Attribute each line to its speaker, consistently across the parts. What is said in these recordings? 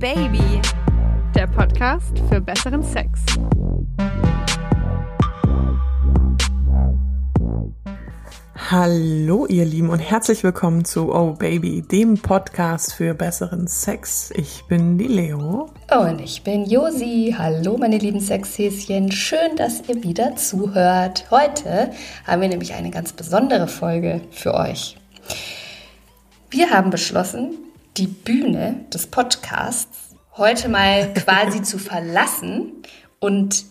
Speaker 1: Baby, der Podcast für besseren Sex.
Speaker 2: Hallo ihr Lieben und herzlich willkommen zu Oh Baby, dem Podcast für besseren Sex. Ich bin die Leo.
Speaker 3: Und ich bin Josi. Hallo meine lieben Sexhäschen. Schön, dass ihr wieder zuhört. Heute haben wir nämlich eine ganz besondere Folge für euch. Wir haben beschlossen, die Bühne des Podcasts heute mal quasi zu verlassen und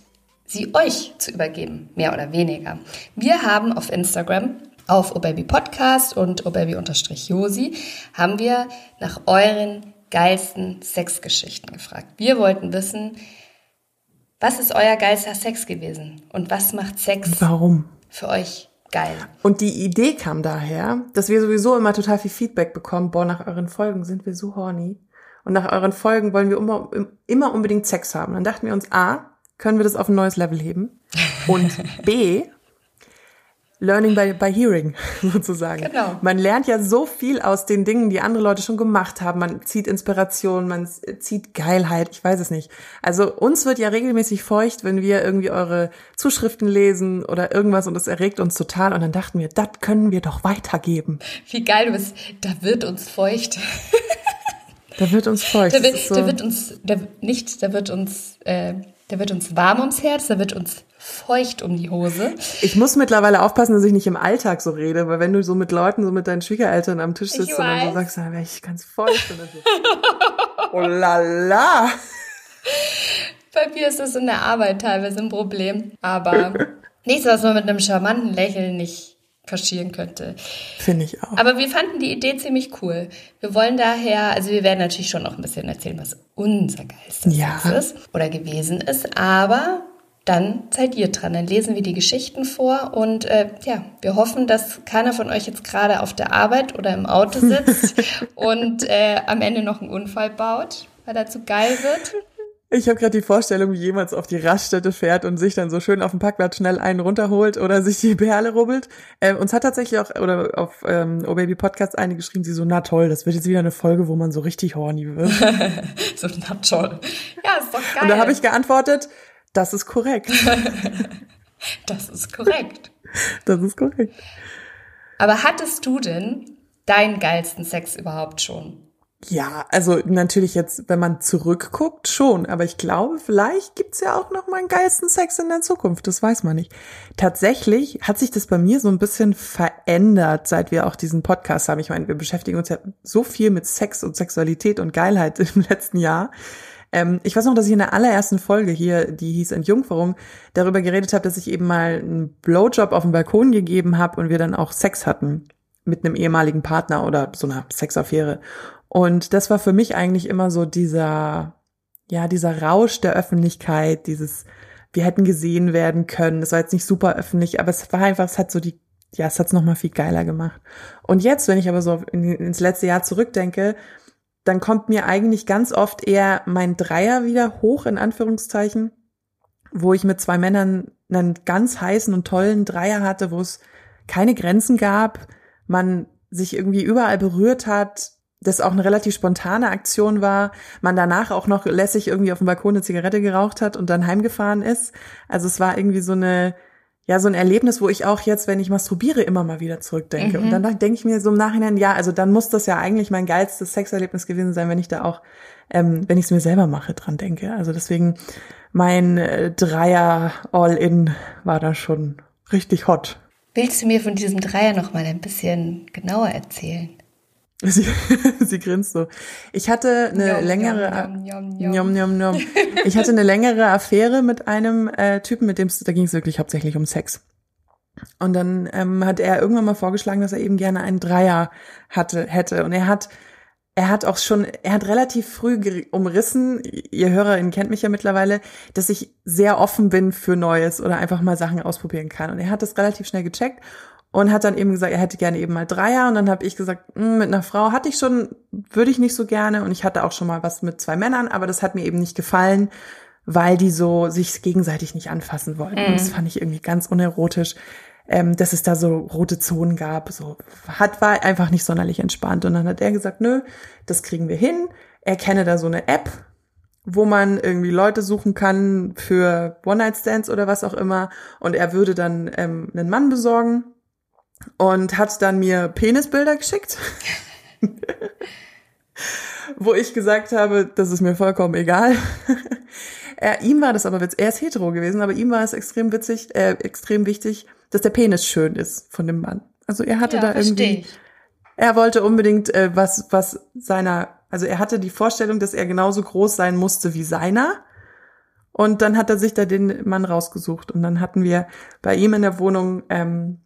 Speaker 3: sie euch zu übergeben, mehr oder weniger. Wir haben auf Instagram auf Obaby Podcast und Obaby-Josi haben wir nach euren geilsten Sexgeschichten gefragt. Wir wollten wissen, was ist euer geilster Sex gewesen und was macht Sex
Speaker 2: Warum?
Speaker 3: für euch geil?
Speaker 2: Und die Idee kam daher, dass wir sowieso immer total viel Feedback bekommen. Boah, nach euren Folgen sind wir so horny. Und nach euren Folgen wollen wir immer, immer unbedingt Sex haben. Dann dachten wir uns, A, können wir das auf ein neues Level heben? Und B, Learning by, by Hearing sozusagen.
Speaker 3: Genau.
Speaker 2: Man lernt ja so viel aus den Dingen, die andere Leute schon gemacht haben. Man zieht Inspiration, man zieht Geilheit, ich weiß es nicht. Also uns wird ja regelmäßig feucht, wenn wir irgendwie eure Zuschriften lesen oder irgendwas und es erregt uns total. Und dann dachten wir, das können wir doch weitergeben.
Speaker 3: Wie geil du bist. Da wird uns feucht.
Speaker 2: Da wird uns feucht.
Speaker 3: Da wird,
Speaker 2: so-
Speaker 3: da wird uns, da, nicht, da wird uns, äh, da wird uns warm ums Herz, da wird uns feucht um die Hose.
Speaker 2: Ich muss mittlerweile aufpassen, dass ich nicht im Alltag so rede, weil wenn du so mit Leuten, so mit deinen Schwiegereltern am Tisch sitzt und dann so sagst, dann wäre ich ganz feucht. Und dann so, oh la la.
Speaker 3: Bei mir ist das in der Arbeit teilweise ein Problem. Aber nichts, was man mit einem charmanten Lächeln nicht kaschieren könnte.
Speaker 2: Finde ich auch.
Speaker 3: Aber wir fanden die Idee ziemlich cool. Wir wollen daher, also wir werden natürlich schon noch ein bisschen erzählen, was unser geilster
Speaker 2: Ja.
Speaker 3: Ist oder gewesen ist, aber dann seid ihr dran. Dann lesen wir die Geschichten vor und äh, ja, wir hoffen, dass keiner von euch jetzt gerade auf der Arbeit oder im Auto sitzt und äh, am Ende noch einen Unfall baut, weil er zu geil wird.
Speaker 2: Ich habe gerade die Vorstellung, wie jemand auf die Raststätte fährt und sich dann so schön auf dem Parkplatz schnell einen runterholt oder sich die Perle rubbelt. Ähm, uns hat tatsächlich auch, oder auf ähm, Oh Baby Podcast eine geschrieben, sie so, na toll, das wird jetzt wieder eine Folge, wo man so richtig horny wird.
Speaker 3: So, na toll. Ja, ist doch geil.
Speaker 2: Und da habe ich geantwortet, das ist korrekt.
Speaker 3: das ist korrekt.
Speaker 2: Das ist korrekt.
Speaker 3: Aber hattest du denn deinen geilsten Sex überhaupt schon?
Speaker 2: Ja, also natürlich jetzt, wenn man zurückguckt, schon. Aber ich glaube, vielleicht gibt's ja auch noch mal einen geilsten Sex in der Zukunft. Das weiß man nicht. Tatsächlich hat sich das bei mir so ein bisschen verändert, seit wir auch diesen Podcast haben. Ich meine, wir beschäftigen uns ja so viel mit Sex und Sexualität und Geilheit im letzten Jahr. Ähm, ich weiß noch, dass ich in der allerersten Folge hier, die hieß Entjungferung, darüber geredet habe, dass ich eben mal einen Blowjob auf dem Balkon gegeben habe und wir dann auch Sex hatten mit einem ehemaligen Partner oder so einer Sexaffäre. Und das war für mich eigentlich immer so dieser, ja, dieser Rausch der Öffentlichkeit, dieses, wir hätten gesehen werden können. Das war jetzt nicht super öffentlich, aber es war einfach, es hat so die, ja, es hat es nochmal viel geiler gemacht. Und jetzt, wenn ich aber so in, ins letzte Jahr zurückdenke, dann kommt mir eigentlich ganz oft eher mein Dreier wieder hoch, in Anführungszeichen, wo ich mit zwei Männern einen ganz heißen und tollen Dreier hatte, wo es keine Grenzen gab, man sich irgendwie überall berührt hat, das auch eine relativ spontane Aktion war, man danach auch noch lässig irgendwie auf dem Balkon eine Zigarette geraucht hat und dann heimgefahren ist. Also es war irgendwie so eine, ja, so ein Erlebnis, wo ich auch jetzt, wenn ich masturbiere, immer mal wieder zurückdenke. Und dann denke ich mir so im Nachhinein, ja, also dann muss das ja eigentlich mein geilstes Sexerlebnis gewesen sein, wenn ich da auch, ähm, wenn ich es mir selber mache, dran denke. Also deswegen, mein äh, Dreier All-In war da schon richtig hot.
Speaker 3: Willst du mir von diesem Dreier noch mal ein bisschen genauer erzählen?
Speaker 2: Sie, sie grinst so. Ich hatte eine
Speaker 3: Njom,
Speaker 2: längere,
Speaker 3: njom, njom.
Speaker 2: ich hatte eine längere Affäre mit einem äh, Typen, mit dem es- da ging es wirklich hauptsächlich um Sex. Und dann ähm, hat er irgendwann mal vorgeschlagen, dass er eben gerne einen Dreier hatte, hätte. Und er hat, er hat auch schon, er hat relativ früh umrissen, ihr Hörerin kennt mich ja mittlerweile, dass ich sehr offen bin für Neues oder einfach mal Sachen ausprobieren kann. Und er hat das relativ schnell gecheckt und hat dann eben gesagt, er hätte gerne eben mal Dreier. Und dann habe ich gesagt, "Hm, mit einer Frau hatte ich schon, würde ich nicht so gerne. Und ich hatte auch schon mal was mit zwei Männern, aber das hat mir eben nicht gefallen, weil die so sich gegenseitig nicht anfassen wollten. Und das fand ich irgendwie ganz unerotisch. Ähm, dass es da so rote Zonen gab, so hat war einfach nicht sonderlich entspannt. Und dann hat er gesagt, nö, das kriegen wir hin. er kenne da so eine App, wo man irgendwie Leute suchen kann für One-Night-Stands oder was auch immer. Und er würde dann ähm, einen Mann besorgen und hat dann mir Penisbilder geschickt. wo ich gesagt habe, das ist mir vollkommen egal. er, ihm war das aber witzig, er ist hetero gewesen, aber ihm war es extrem witzig, äh, extrem wichtig, dass der Penis schön ist von dem Mann. Also er hatte ja, da irgendwie, ich. er wollte unbedingt äh, was, was seiner, also er hatte die Vorstellung, dass er genauso groß sein musste wie seiner. Und dann hat er sich da den Mann rausgesucht und dann hatten wir bei ihm in der Wohnung ähm,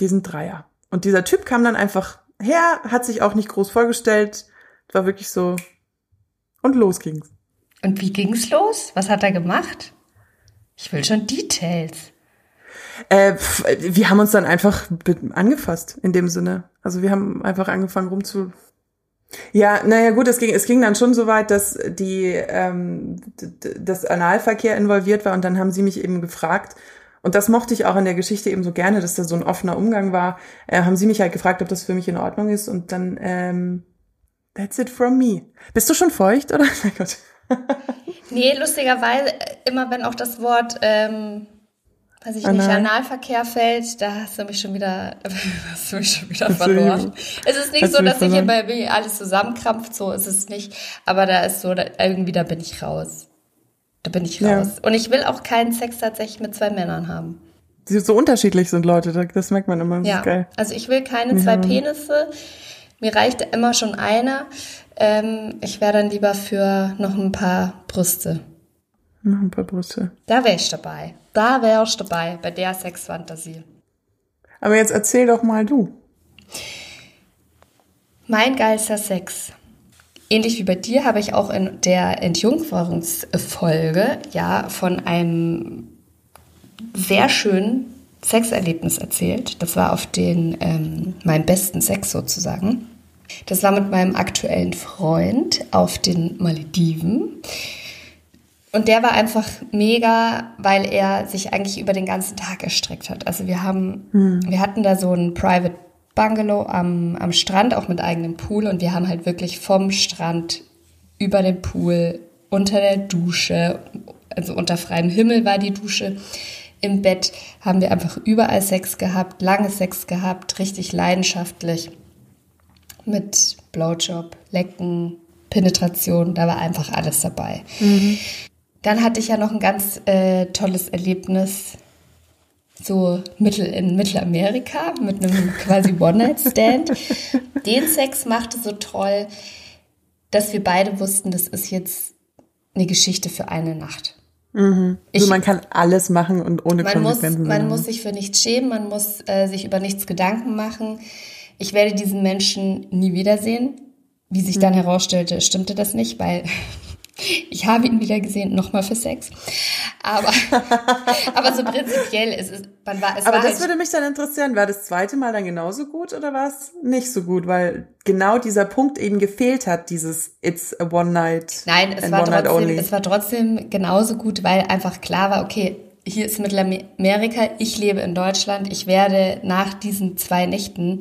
Speaker 2: diesen Dreier. Und dieser Typ kam dann einfach her, hat sich auch nicht groß vorgestellt, war wirklich so und los ging's.
Speaker 3: Und wie ging's los? Was hat er gemacht? Ich will schon Details.
Speaker 2: Äh, wir haben uns dann einfach angefasst in dem Sinne. Also wir haben einfach angefangen rumzu. Ja, naja gut, es ging, es ging dann schon so weit, dass die ähm, das Analverkehr involviert war und dann haben sie mich eben gefragt, und das mochte ich auch in der Geschichte eben so gerne, dass da so ein offener Umgang war, äh, haben sie mich halt gefragt, ob das für mich in Ordnung ist und dann ähm, That's it from me. Bist du schon feucht oder? Mein Gott.
Speaker 3: nee, lustigerweise, immer wenn auch das Wort, ähm, weiß ich Anal. nicht, Analverkehr fällt, da hast du mich schon wieder, hast du mich schon wieder verloren. Es ist nicht hast so, dass sich hier bei mir alles zusammenkrampft, so ist es nicht. Aber da ist so, da, irgendwie da bin ich raus. Da bin ich raus. Ja. Und ich will auch keinen Sex tatsächlich mit zwei Männern haben.
Speaker 2: Die so unterschiedlich sind Leute, das merkt man immer. Das ja, geil.
Speaker 3: also ich will keine zwei Penisse. Mir reicht immer schon einer. Ähm, ich wäre dann lieber für noch ein paar Brüste.
Speaker 2: Noch ein paar Brüste.
Speaker 3: Da wäre ich dabei. Da wäre ich dabei, bei der Sexfantasie.
Speaker 2: Aber jetzt erzähl doch mal du.
Speaker 3: Mein geilster Sex. Ähnlich wie bei dir habe ich auch in der Entjungferungsfolge ja von einem sehr schönen Sexerlebnis erzählt. Das war auf den ähm, meinem besten Sex sozusagen. Das war mit meinem aktuellen Freund auf den Malediven. Und der war einfach mega, weil er sich eigentlich über den ganzen Tag erstreckt hat. Also wir haben, hm. wir hatten da so ein Private Bungalow am, am Strand, auch mit eigenem Pool. Und wir haben halt wirklich vom Strand über den Pool, unter der Dusche, also unter freiem Himmel war die Dusche, im Bett haben wir einfach überall Sex gehabt, lange Sex gehabt, richtig leidenschaftlich. Mit Blowjob, Lecken, Penetration, da war einfach alles dabei. Mhm. Dann hatte ich ja noch ein ganz äh, tolles Erlebnis, so mittel in Mittelamerika mit einem quasi One-Night-Stand. Den Sex machte so toll, dass wir beide wussten, das ist jetzt eine Geschichte für eine Nacht.
Speaker 2: Mhm. Ich, also man kann alles machen und ohne
Speaker 3: man Konsequenzen. Muss, man muss sich für nichts schämen, man muss äh, sich über nichts Gedanken machen. Ich werde diesen Menschen nie wiedersehen. Wie sich mhm. dann herausstellte, stimmte das nicht, weil ich habe ihn wieder gesehen, nochmal für Sex. Aber, aber so prinzipiell ist es, man war, es
Speaker 2: Aber
Speaker 3: war
Speaker 2: das
Speaker 3: halt
Speaker 2: würde mich dann interessieren, war das zweite Mal dann genauso gut oder war es nicht so gut? Weil genau dieser Punkt eben gefehlt hat, dieses It's a one night.
Speaker 3: Nein, es war trotzdem, es war trotzdem genauso gut, weil einfach klar war, okay, hier ist Mittelamerika, ich lebe in Deutschland, ich werde nach diesen zwei Nächten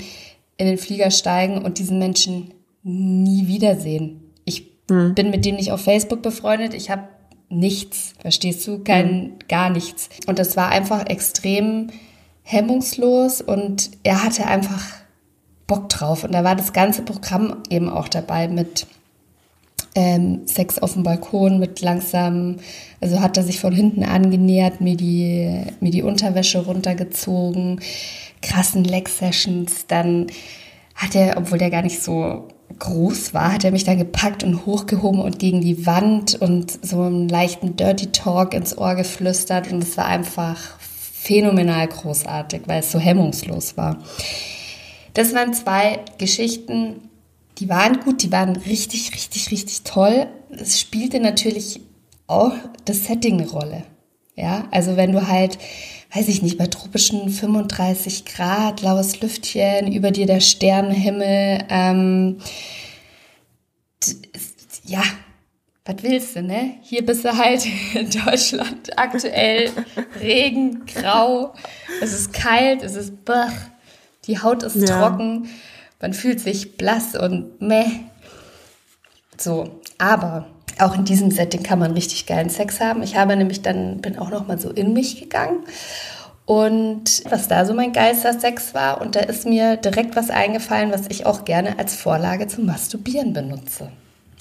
Speaker 3: in den Flieger steigen und diesen Menschen nie wiedersehen hm. Bin mit dem nicht auf Facebook befreundet. Ich habe nichts, verstehst du? Kein, hm. gar nichts. Und das war einfach extrem hemmungslos und er hatte einfach Bock drauf. Und da war das ganze Programm eben auch dabei mit ähm, Sex auf dem Balkon, mit langsam, also hat er sich von hinten angenähert, mir die, mir die Unterwäsche runtergezogen, krassen Leg-Sessions, dann hat er, obwohl der gar nicht so groß war, hat er mich dann gepackt und hochgehoben und gegen die Wand und so einen leichten Dirty Talk ins Ohr geflüstert und es war einfach phänomenal großartig, weil es so hemmungslos war. Das waren zwei Geschichten, die waren gut, die waren richtig, richtig, richtig toll. Es spielte natürlich auch das Setting eine Rolle. Ja, also wenn du halt weiß ich nicht, bei tropischen 35 Grad, laues Lüftchen, über dir der Sternenhimmel, ähm, ja, was willst du, ne? Hier bist du halt in Deutschland aktuell Regen, grau, es ist kalt, es ist bach, die Haut ist ja. trocken, man fühlt sich blass und meh. So, aber auch in diesem Setting kann man richtig geilen Sex haben. Ich habe nämlich dann, bin auch noch mal so in mich gegangen und was da so mein Geistersex war. Und da ist mir direkt was eingefallen, was ich auch gerne als Vorlage zum Masturbieren benutze.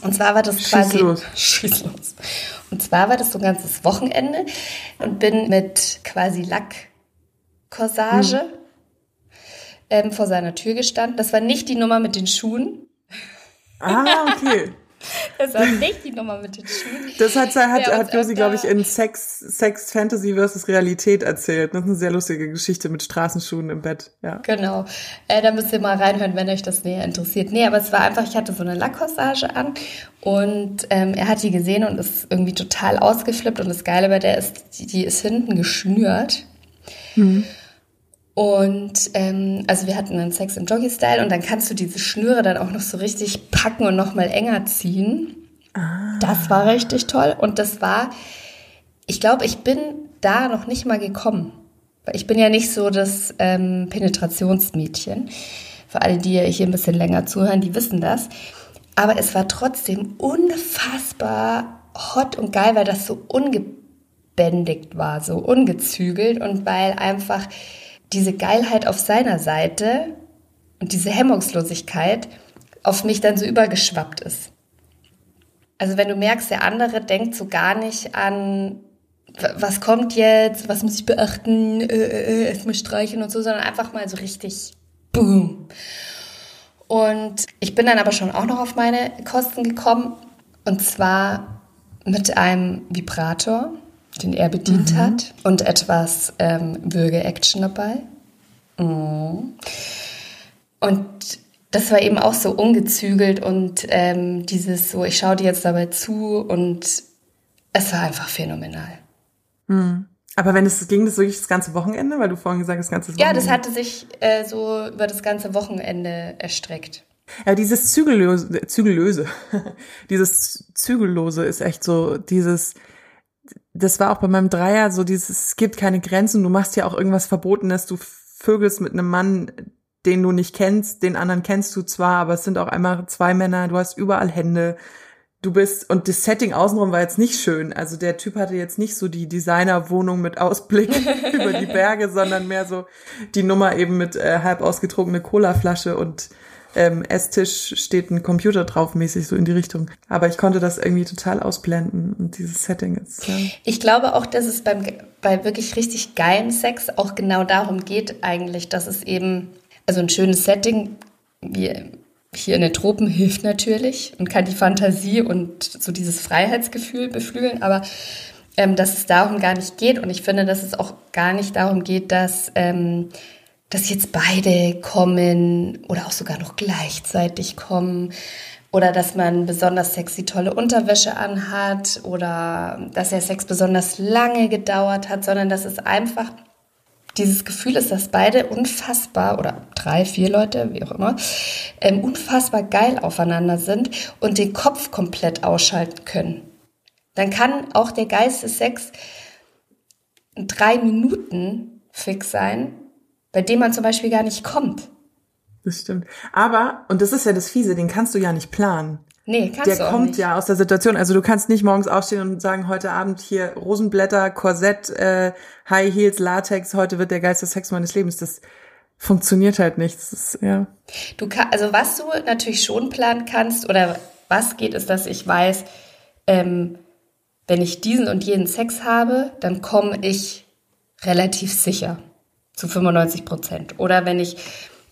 Speaker 3: Und zwar war das quasi.
Speaker 2: Schieß los.
Speaker 3: Schieß los. Und zwar war das so ein ganzes Wochenende und bin mit quasi Lackcorsage hm. ähm, vor seiner Tür gestanden. Das war nicht die Nummer mit den Schuhen.
Speaker 2: Ah, okay.
Speaker 3: Das war nicht die Nummer mit den Schuhen.
Speaker 2: Das hat, hat, hat Josi, glaube ich, in Sex, Sex Fantasy versus Realität erzählt. Das ist eine sehr lustige Geschichte mit Straßenschuhen im Bett. Ja.
Speaker 3: Genau. Äh, da müsst ihr mal reinhören, wenn euch das näher interessiert. Nee, aber es war einfach, ich hatte so eine Lackcorsage an und ähm, er hat die gesehen und ist irgendwie total ausgeflippt. Und das Geile bei der ist, die, die ist hinten geschnürt. Mhm. Und ähm, also wir hatten dann Sex im Joggy-Style und dann kannst du diese Schnüre dann auch noch so richtig packen und noch mal enger ziehen. Ah. Das war richtig toll und das war, ich glaube, ich bin da noch nicht mal gekommen. Weil ich bin ja nicht so das ähm, Penetrationsmädchen. Für alle, die hier ein bisschen länger zuhören, die wissen das. Aber es war trotzdem unfassbar hot und geil, weil das so ungebändigt war, so ungezügelt und weil einfach diese Geilheit auf seiner Seite und diese Hemmungslosigkeit auf mich dann so übergeschwappt ist. Also wenn du merkst, der andere denkt so gar nicht an, was kommt jetzt, was muss ich beachten, äh, äh, äh erstmal streichen und so, sondern einfach mal so richtig boom. Und ich bin dann aber schon auch noch auf meine Kosten gekommen und zwar mit einem Vibrator den er bedient mhm. hat und etwas ähm, Würge-Action dabei. Mhm. Und das war eben auch so ungezügelt und ähm, dieses so, ich schaue dir jetzt dabei zu und es war einfach phänomenal.
Speaker 2: Mhm. Aber wenn es ging, das wirklich das ganze Wochenende, weil du vorhin gesagt hast, das ganze Wochenende.
Speaker 3: Ja, das hatte sich äh, so über das ganze Wochenende erstreckt.
Speaker 2: Ja, dieses Zügellöse, Zügellöse, dieses Zügellose ist echt so, dieses, das war auch bei meinem Dreier so dieses, es gibt keine Grenzen, du machst ja auch irgendwas Verbotenes, du vögelst mit einem Mann, den du nicht kennst, den anderen kennst du zwar, aber es sind auch einmal zwei Männer, du hast überall Hände, du bist, und das Setting außenrum war jetzt nicht schön, also der Typ hatte jetzt nicht so die Designerwohnung mit Ausblick über die Berge, sondern mehr so die Nummer eben mit äh, halb ausgetrunkene Colaflasche und ähm, Esstisch steht ein Computer drauf, mäßig so in die Richtung. Aber ich konnte das irgendwie total ausblenden und dieses Setting ist. Ja.
Speaker 3: Ich glaube auch, dass es beim, bei wirklich richtig geilen Sex auch genau darum geht, eigentlich, dass es eben, also ein schönes Setting, wie hier in den Tropen hilft natürlich und kann die Fantasie und so dieses Freiheitsgefühl beflügeln, aber ähm, dass es darum gar nicht geht und ich finde, dass es auch gar nicht darum geht, dass ähm, dass jetzt beide kommen oder auch sogar noch gleichzeitig kommen oder dass man besonders sexy tolle Unterwäsche anhat oder dass der Sex besonders lange gedauert hat, sondern dass es einfach dieses Gefühl ist, dass beide unfassbar oder drei, vier Leute, wie auch immer, ähm, unfassbar geil aufeinander sind und den Kopf komplett ausschalten können. Dann kann auch der Geistessex in drei Minuten fix sein bei dem man zum Beispiel gar nicht kommt.
Speaker 2: Das stimmt. Aber, und das ist ja das Fiese, den kannst du ja nicht planen.
Speaker 3: Nee, kannst
Speaker 2: der
Speaker 3: du auch
Speaker 2: kommt
Speaker 3: nicht.
Speaker 2: ja aus der Situation. Also du kannst nicht morgens aufstehen und sagen, heute Abend hier Rosenblätter, Korsett, äh, High Heels, Latex, heute wird der geilste Sex meines Lebens. Das funktioniert halt nicht. Das ist, ja.
Speaker 3: Du kann, also was du natürlich schon planen kannst oder was geht, ist, dass ich weiß, ähm, wenn ich diesen und jenen Sex habe, dann komme ich relativ sicher zu 95 Prozent. Oder wenn ich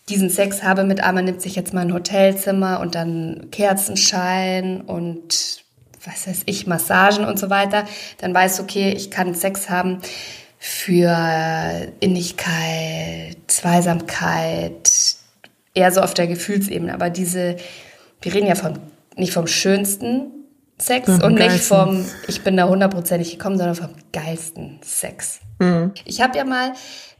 Speaker 3: diesen Sex habe mit, ah, man nimmt sich jetzt mal ein Hotelzimmer und dann Kerzenschein und was weiß ich, Massagen und so weiter, dann weiß okay, ich kann Sex haben für Innigkeit, Zweisamkeit, eher so auf der Gefühlsebene. Aber diese, wir reden ja vom, nicht vom schönsten Sex mhm, und nicht vom, ich bin da hundertprozentig gekommen, sondern vom geilsten Sex. Mhm. Ich habe ja mal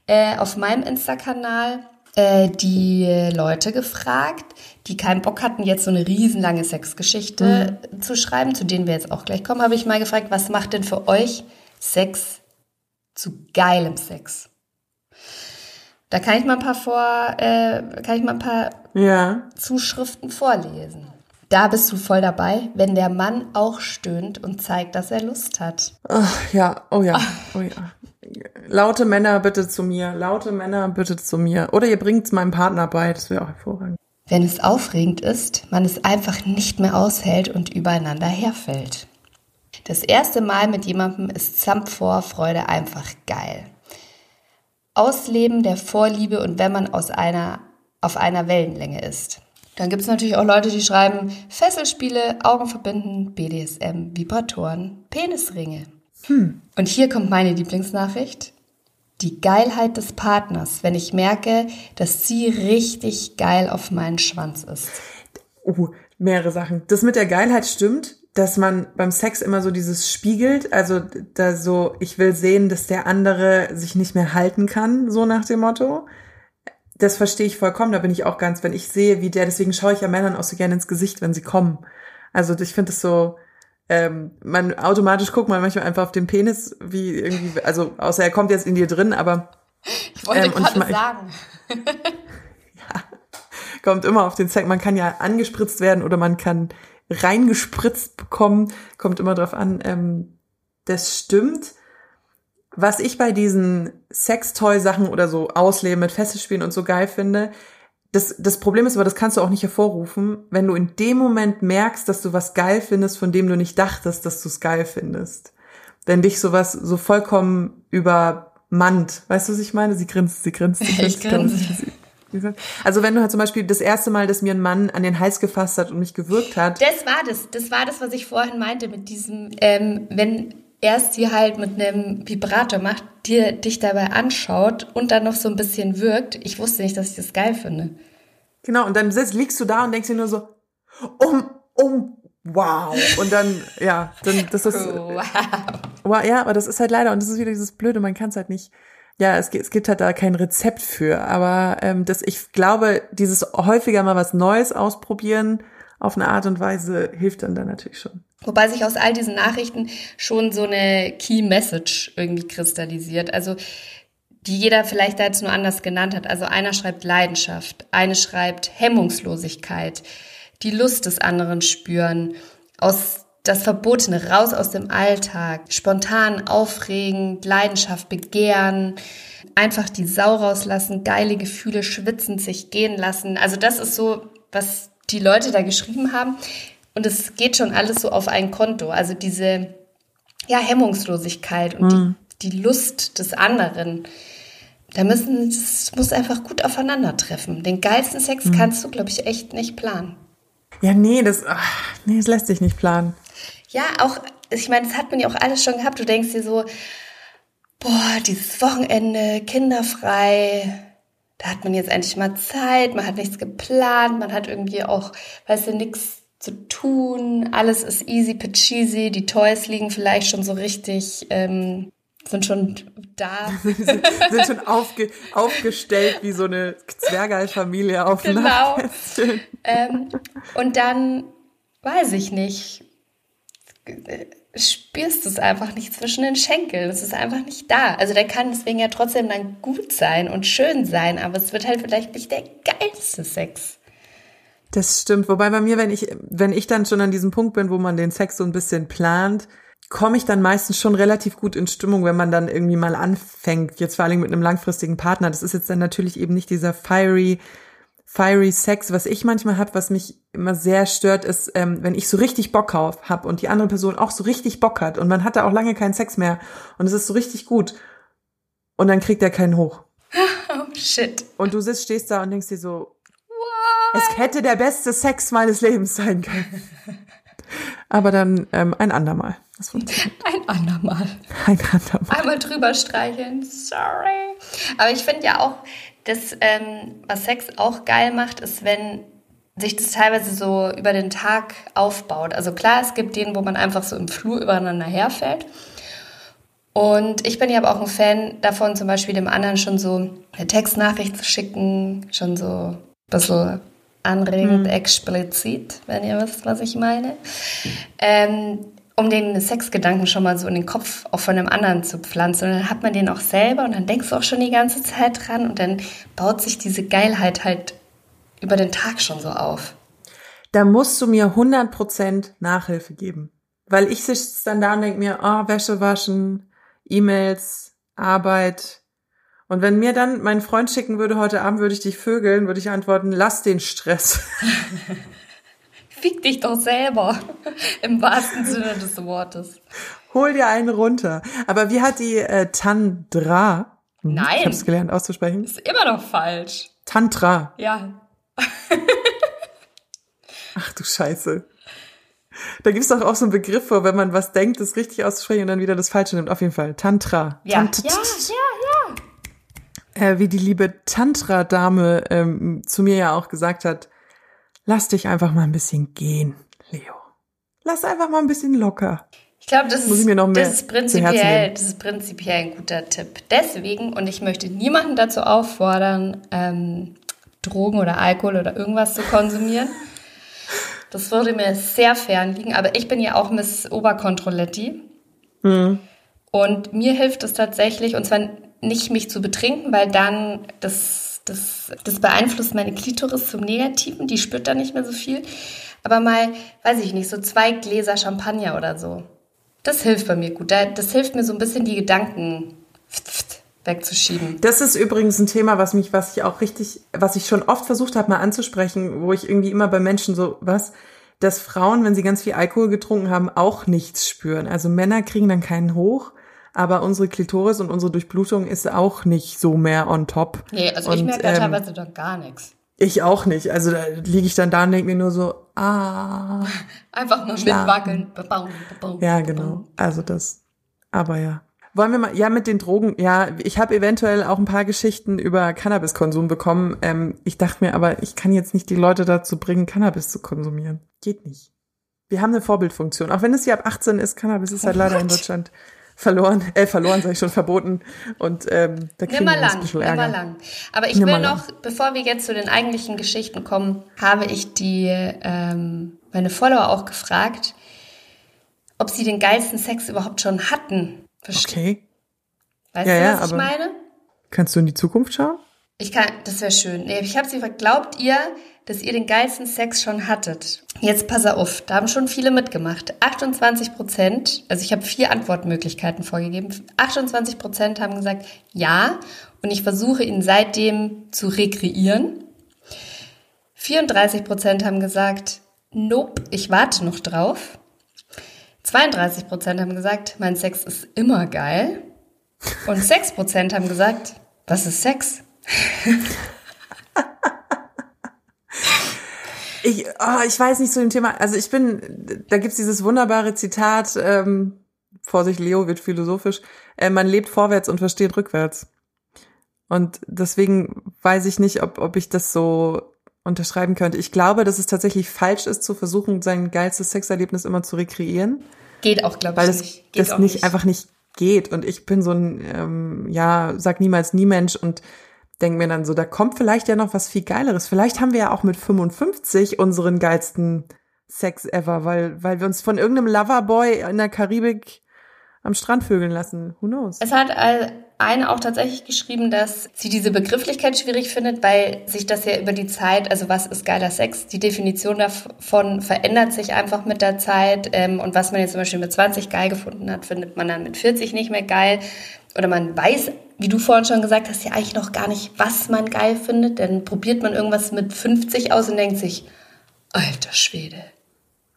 Speaker 3: äh, auf meinem Insta-Kanal äh, die Leute gefragt, die keinen Bock hatten, jetzt so eine riesenlange Sexgeschichte mhm. zu schreiben, zu denen wir jetzt auch gleich kommen, habe ich mal gefragt, was macht denn für euch Sex zu geilem Sex? Da kann ich mal ein paar vor, äh, kann ich mal ein paar
Speaker 2: ja.
Speaker 3: Zuschriften vorlesen. Da bist du voll dabei, wenn der Mann auch stöhnt und zeigt, dass er Lust hat.
Speaker 2: Ach, ja, oh ja, oh ja. Laute Männer bitte zu mir, laute Männer bitte zu mir. Oder ihr bringt es meinem Partner bei, das wäre auch hervorragend.
Speaker 3: Wenn es aufregend ist, man es einfach nicht mehr aushält und übereinander herfällt. Das erste Mal mit jemandem ist Zampfvorfreude einfach geil. Ausleben der Vorliebe und wenn man aus einer, auf einer Wellenlänge ist. Dann gibt es natürlich auch Leute, die schreiben Fesselspiele, Augen verbinden, BDSM, Vibratoren, Penisringe. Hm. Und hier kommt meine Lieblingsnachricht. Die Geilheit des Partners, wenn ich merke, dass sie richtig geil auf meinen Schwanz ist.
Speaker 2: Oh, mehrere Sachen. Das mit der Geilheit stimmt, dass man beim Sex immer so dieses spiegelt, also da so, ich will sehen, dass der andere sich nicht mehr halten kann, so nach dem Motto. Das verstehe ich vollkommen, da bin ich auch ganz, wenn ich sehe, wie der, deswegen schaue ich ja Männern auch so gerne ins Gesicht, wenn sie kommen. Also ich finde es so, ähm, man automatisch guckt man manchmal einfach auf den Penis, wie irgendwie, also außer er kommt jetzt in dir drin, aber
Speaker 3: ich wollte ähm, gerade sagen.
Speaker 2: ja, kommt immer auf den Sex. Man kann ja angespritzt werden oder man kann reingespritzt bekommen, kommt immer drauf an. Ähm, das stimmt. Was ich bei diesen Sextoy-Sachen oder so Ausleben mit Fesselspielen und so geil finde, das, das Problem ist aber, das kannst du auch nicht hervorrufen, wenn du in dem Moment merkst, dass du was geil findest, von dem du nicht dachtest, dass du es geil findest. Wenn dich sowas so vollkommen übermannt. Weißt du, was ich meine? Sie grinst, sie grinst. Sie grinst
Speaker 3: ich grinse.
Speaker 2: Also wenn du halt zum Beispiel das erste Mal, dass mir ein Mann an den Hals gefasst hat und mich gewürgt hat.
Speaker 3: Das war das. Das war das, was ich vorhin meinte mit diesem, ähm, wenn erst sie halt mit einem Vibrator macht, dir dich dabei anschaut und dann noch so ein bisschen wirkt. Ich wusste nicht, dass ich das geil finde.
Speaker 2: Genau, und dann liegst du da und denkst dir nur so, um, um, wow. Und dann, ja, dann, das ist, wow. wow. Ja, aber das ist halt leider, und das ist wieder dieses Blöde, man kann es halt nicht, ja, es, es gibt halt da kein Rezept für, aber ähm, das, ich glaube, dieses häufiger mal was Neues ausprobieren auf eine Art und Weise hilft dann da natürlich schon.
Speaker 3: Wobei sich aus all diesen Nachrichten schon so eine Key Message irgendwie kristallisiert. Also die jeder vielleicht da jetzt nur anders genannt hat. Also einer schreibt Leidenschaft, eine schreibt Hemmungslosigkeit, die Lust des anderen spüren, aus das Verbotene raus aus dem Alltag, spontan, aufregend, Leidenschaft, Begehren, einfach die Sau rauslassen, geile Gefühle, schwitzend sich gehen lassen. Also das ist so, was die Leute da geschrieben haben. Und es geht schon alles so auf ein Konto. Also diese ja, Hemmungslosigkeit und mhm. die, die Lust des anderen. Da müssen, das muss einfach gut aufeinandertreffen. Den geilsten Sex mhm. kannst du, glaube ich, echt nicht planen.
Speaker 2: Ja, nee, das, ach, nee, das lässt sich nicht planen.
Speaker 3: Ja, auch, ich meine, das hat man ja auch alles schon gehabt. Du denkst dir so, boah, dieses Wochenende, kinderfrei, da hat man jetzt endlich mal Zeit, man hat nichts geplant, man hat irgendwie auch, weißt du, nichts zu tun, alles ist easy peasy, die Toys liegen vielleicht schon so richtig, ähm, sind schon da.
Speaker 2: sind schon aufge, aufgestellt wie so eine Zwergalfamilie auf Genau.
Speaker 3: Ähm, und dann, weiß ich nicht, spürst du es einfach nicht zwischen den Schenkeln. Es ist einfach nicht da. Also der kann deswegen ja trotzdem dann gut sein und schön sein, aber es wird halt vielleicht nicht der geilste Sex.
Speaker 2: Das stimmt. Wobei bei mir, wenn ich, wenn ich dann schon an diesem Punkt bin, wo man den Sex so ein bisschen plant, komme ich dann meistens schon relativ gut in Stimmung, wenn man dann irgendwie mal anfängt. Jetzt vor allem mit einem langfristigen Partner. Das ist jetzt dann natürlich eben nicht dieser fiery, fiery Sex, was ich manchmal habe, was mich immer sehr stört, ist, ähm, wenn ich so richtig Bock auf habe und die andere Person auch so richtig Bock hat und man hat da auch lange keinen Sex mehr und es ist so richtig gut und dann kriegt er keinen hoch.
Speaker 3: Oh shit.
Speaker 2: Und du sitzt, stehst da und denkst dir so, es hätte der beste Sex meines Lebens sein können. Aber dann ähm, ein andermal.
Speaker 3: Ein andermal.
Speaker 2: Ein andermal.
Speaker 3: Einmal drüber streicheln. Sorry. Aber ich finde ja auch, dass ähm, was Sex auch geil macht, ist, wenn sich das teilweise so über den Tag aufbaut. Also klar, es gibt den, wo man einfach so im Flur übereinander herfällt. Und ich bin ja aber auch ein Fan davon, zum Beispiel dem anderen schon so eine Textnachricht zu schicken, schon so ein bisschen anregend, mhm. explizit, wenn ihr wisst, was ich meine. Ähm, um den Sexgedanken schon mal so in den Kopf auch von einem anderen zu pflanzen. Und dann hat man den auch selber und dann denkst du auch schon die ganze Zeit dran und dann baut sich diese Geilheit halt über den Tag schon so auf.
Speaker 2: da musst du mir 100% Nachhilfe geben. Weil ich sitze dann da und denke mir, oh, Wäsche waschen, E-Mails, Arbeit. Und wenn mir dann mein Freund schicken würde, heute Abend würde ich dich vögeln, würde ich antworten, lass den Stress.
Speaker 3: Fick dich doch selber. Im wahrsten Sinne des Wortes.
Speaker 2: Hol dir einen runter. Aber wie hat die äh, Tandra? Hm,
Speaker 3: Nein.
Speaker 2: Ich habe es gelernt auszusprechen.
Speaker 3: Ist immer noch falsch.
Speaker 2: Tantra.
Speaker 3: Ja.
Speaker 2: Ach du Scheiße. Da gibt's doch auch so einen Begriff vor, wenn man was denkt, das richtig auszusprechen und dann wieder das Falsche nimmt. Auf jeden Fall. Tantra.
Speaker 3: Ja,
Speaker 2: Tant-
Speaker 3: ja, ja.
Speaker 2: Äh, wie die liebe Tantra-Dame ähm, zu mir ja auch gesagt hat, lass dich einfach mal ein bisschen gehen, Leo. Lass einfach mal ein bisschen locker.
Speaker 3: Ich glaube, das,
Speaker 2: Muss ich
Speaker 3: ist,
Speaker 2: mir noch mehr
Speaker 3: das, ist prinzipiell, das ist prinzipiell ein guter Tipp. Deswegen, und ich möchte niemanden dazu auffordern, ähm, Drogen oder Alkohol oder irgendwas zu konsumieren. Das würde mir sehr fern liegen, aber ich bin ja auch Miss Oberkontrolletti.
Speaker 2: Hm.
Speaker 3: Und mir hilft es tatsächlich, und zwar nicht mich zu betrinken, weil dann das, das, das beeinflusst meine Klitoris zum Negativen, die spürt dann nicht mehr so viel. Aber mal, weiß ich nicht, so zwei Gläser Champagner oder so. Das hilft bei mir gut. Da- Das hilft mir so ein bisschen die Gedanken wegzuschieben.
Speaker 2: Das ist übrigens ein Thema, was mich, was ich auch richtig, was ich schon oft versucht habe, mal anzusprechen, wo ich irgendwie immer bei Menschen so, was, dass Frauen, wenn sie ganz viel Alkohol getrunken haben, auch nichts spüren. Also Männer kriegen dann keinen hoch, aber unsere Klitoris und unsere Durchblutung ist auch nicht so mehr on top.
Speaker 3: Nee, also ich
Speaker 2: Und,
Speaker 3: merke da
Speaker 2: ähm,
Speaker 3: teilweise doch gar nichts.
Speaker 2: Ich auch nicht. Also da liege ich dann da und denke mir nur so, ah.
Speaker 3: Einfach mal
Speaker 2: Schlafen.
Speaker 3: mitwackeln.
Speaker 2: Ja, genau. Also das. Aber ja. Wollen wir mal, ja, mit den Drogen, ja, ich habe eventuell auch ein paar Geschichten über Cannabiskonsum bekommen. Ähm, ich dachte mir aber, ich kann jetzt nicht die Leute dazu bringen, Cannabis zu konsumieren. Geht nicht. Wir haben eine Vorbildfunktion. Auch wenn es hier ab 18 ist, Cannabis ist halt leider in? Deutschland verloren, äh, verloren, sage ich schon, verboten. Und ähm, da kriegen
Speaker 3: Nimmer
Speaker 2: wir uns ein
Speaker 3: lang,
Speaker 2: bisschen
Speaker 3: nimmer
Speaker 2: Ärger.
Speaker 3: lang. Aber ich
Speaker 2: Nimmer
Speaker 3: will
Speaker 2: lang.
Speaker 3: noch, bevor wir jetzt zu den eigentlichen Geschichten kommen, habe ich die ähm, meine Follower auch gefragt, ob sie den geilsten Sex überhaupt schon hatten. Verste
Speaker 2: Okay.
Speaker 3: Weißt
Speaker 2: Ja,
Speaker 3: du,
Speaker 2: ja,
Speaker 3: was ich
Speaker 2: aber-
Speaker 3: meine?
Speaker 2: Kannst du in die Zukunft schauen?
Speaker 3: Ich kann, das wäre schön. Nee, Ich habe sie gefragt, glaubt ihr, dass ihr den geilsten Sex schon hattet? Jetzt pass auf, da haben schon viele mitgemacht. 28 Prozent, also ich habe vier Antwortmöglichkeiten vorgegeben. 28 Prozent haben gesagt, ja. Und ich versuche ihn seitdem zu rekreieren. 34 Prozent haben gesagt, nope, ich warte noch drauf. 32 Prozent haben gesagt, mein Sex ist immer geil. Und 6 Prozent haben gesagt, was ist Sex?
Speaker 2: Ich, oh, ich weiß nicht zu dem Thema. Also ich bin, da gibt's dieses wunderbare Zitat, ähm, Vorsicht, Leo wird philosophisch, äh, man lebt vorwärts und versteht rückwärts. Und deswegen weiß ich nicht, ob, ob ich das so unterschreiben könnte. Ich glaube, dass es tatsächlich falsch ist, zu versuchen, sein geilstes Sexerlebnis immer zu rekreieren,
Speaker 3: Geht auch, glaube ich,
Speaker 2: weil das,
Speaker 3: nicht. Geht
Speaker 2: das
Speaker 3: auch
Speaker 2: nicht, einfach nicht geht. Und ich bin so ein, ähm, ja, sag niemals nie Mensch und denke mir dann so, da kommt vielleicht ja noch was viel Geileres. Vielleicht haben wir ja auch mit 55 unseren geilsten Sex ever, weil, weil wir uns von irgendeinem Loverboy in der Karibik am Strand vögeln lassen. Who knows?
Speaker 3: Es hat eine auch tatsächlich geschrieben, dass sie diese Begrifflichkeit schwierig findet, weil sich das ja über die Zeit, also was ist geiler Sex, die Definition davon verändert sich einfach mit der Zeit. Ähm, und was man jetzt zum Beispiel mit 20 geil gefunden hat, findet man dann mit 40 nicht mehr geil. Oder man weiß, wie du vorhin schon gesagt hast, ja eigentlich noch gar nicht, was man geil findet. Dann probiert man irgendwas mit 50 aus und denkt sich, alter Schwede,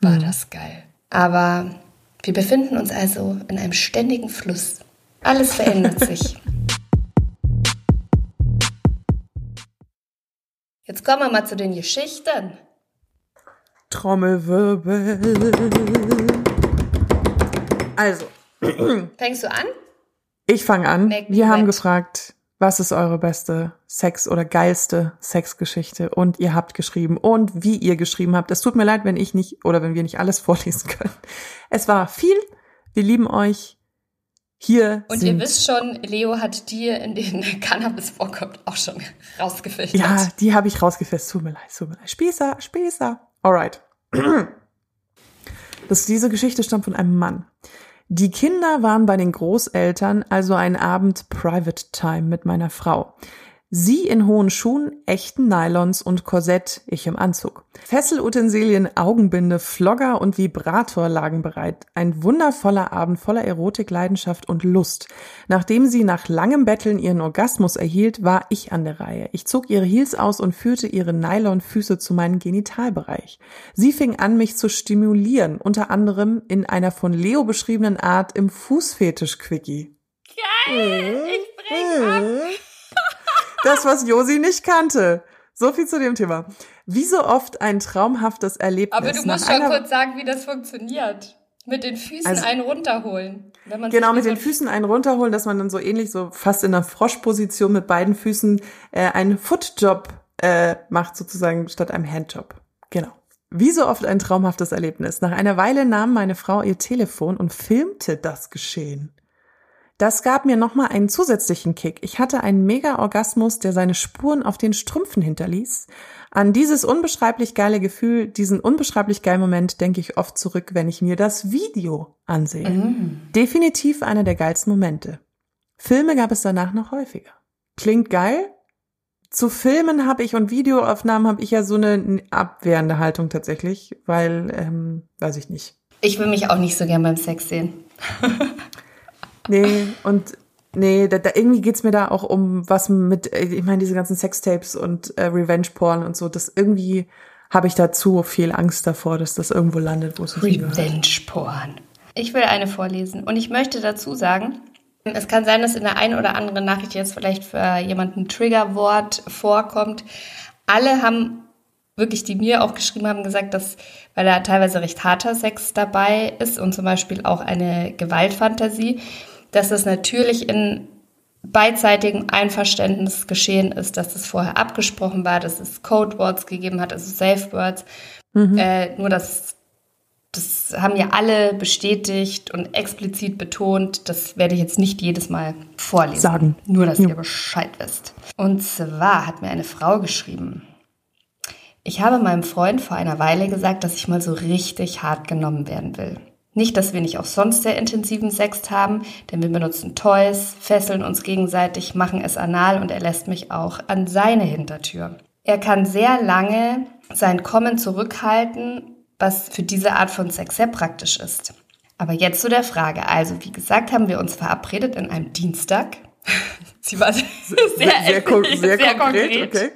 Speaker 3: war das geil. Aber wir befinden uns also in einem ständigen Fluss. Alles verändert sich. Jetzt kommen wir mal zu den Geschichten.
Speaker 2: Trommelwirbel. Also,
Speaker 3: Fängst du an?
Speaker 2: Ich fange an.
Speaker 3: Make
Speaker 2: Wir haben
Speaker 3: wet.
Speaker 2: gefragt, was ist eure beste Sex- oder geilste Sexgeschichte? Und ihr habt geschrieben und wie ihr geschrieben habt. Es tut mir leid, wenn ich nicht oder wenn wir nicht alles vorlesen können. Es war viel. Wir lieben euch. Hier
Speaker 3: Und
Speaker 2: sind
Speaker 3: ihr wisst schon, Leo hat die, in denen Cannabis vorkommt, auch schon rausgefiltert.
Speaker 2: Ja, die habe ich rausgefasst. Tut mir leid, tut mir leid. Spießer, Spießer. Alright. Das, diese Geschichte stammt von einem Mann. Die Kinder waren bei den Großeltern, also ein Abend Private Time mit meiner Frau. Sie in hohen Schuhen, echten Nylons und Korsett, ich im Anzug. Fesselutensilien, Augenbinde, Flogger und Vibrator lagen bereit. Ein wundervoller Abend voller Erotik, Leidenschaft und Lust. Nachdem sie nach langem Betteln ihren Orgasmus erhielt, war ich an der Reihe. Ich zog ihre Heels aus und führte ihre Nylonfüße zu meinem Genitalbereich. Sie fing an, mich zu stimulieren, unter anderem in einer von Leo beschriebenen Art im Fußfetisch-Quickie.
Speaker 3: Geil! Ich brech ab!
Speaker 2: Das, was Josi nicht kannte. So viel zu dem Thema. Wie so oft ein traumhaftes Erlebnis.
Speaker 3: Aber du musst schon kurz sagen, wie das funktioniert. Mit den Füßen
Speaker 2: Also-
Speaker 3: einen runterholen.
Speaker 2: Genau, mit den Füßen einen runterholen, dass man dann so ähnlich, so fast in einer Froschposition mit beiden Füßen äh, einen Footjob äh, macht, sozusagen statt einem Handjob. Genau. Wie so oft ein traumhaftes Erlebnis. Nach einer Weile nahm meine Frau ihr Telefon und filmte das Geschehen. Das gab mir nochmal einen zusätzlichen Kick. Ich hatte einen Mega-Orgasmus, der seine Spuren auf den Strümpfen hinterließ. An dieses unbeschreiblich geile Gefühl, diesen unbeschreiblich geilen Moment denke ich oft zurück, wenn ich mir das Video ansehe.
Speaker 3: Mhm.
Speaker 2: Definitiv einer der geilsten Momente. Filme gab es danach noch häufiger. Klingt geil. Zu Filmen habe ich und Videoaufnahmen habe ich ja so eine abwehrende Haltung tatsächlich, weil, ähm, weiß ich nicht.
Speaker 3: Ich will mich auch nicht so gern beim Sex sehen.
Speaker 2: Nee, und nee, da, da irgendwie geht's mir da auch um was mit, ich meine, diese ganzen Sextapes und äh, Revenge-Porn und so, das irgendwie habe ich da zu viel Angst davor, dass das irgendwo landet, wo es.
Speaker 3: Revenge-Porn. Ich will eine vorlesen. Und ich möchte dazu sagen, es kann sein, dass in der einen oder anderen Nachricht jetzt vielleicht für jemanden ein Triggerwort vorkommt. Alle haben wirklich, die mir auch geschrieben haben, gesagt, dass, weil da teilweise recht harter Sex dabei ist und zum Beispiel auch eine Gewaltfantasie, dass das natürlich in beidseitigem Einverständnis geschehen ist, dass das vorher abgesprochen war, dass es Codewords gegeben hat, also Safe Words. Äh, nur das, das haben ja alle bestätigt und explizit betont. Das werde ich jetzt nicht jedes Mal vorlesen.
Speaker 2: Sagen.
Speaker 3: Nur, dass
Speaker 2: Ja.
Speaker 3: ihr Bescheid wisst. Und zwar hat mir eine Frau geschrieben. Ich habe meinem Freund vor einer Weile gesagt, dass ich mal so richtig hart genommen werden will. Nicht, dass wir nicht auch sonst sehr intensiven Sex haben, denn wir benutzen Toys, fesseln uns gegenseitig, machen es anal und er lässt mich auch an seine Hintertür. Er kann sehr lange sein Kommen zurückhalten, was für diese Art von Sex sehr praktisch ist. Aber jetzt zu der Frage. Also, wie gesagt, haben wir uns verabredet in einem Dienstag. Sie war sehr,
Speaker 2: Sehr, sehr, kon sehr, konkret, okay.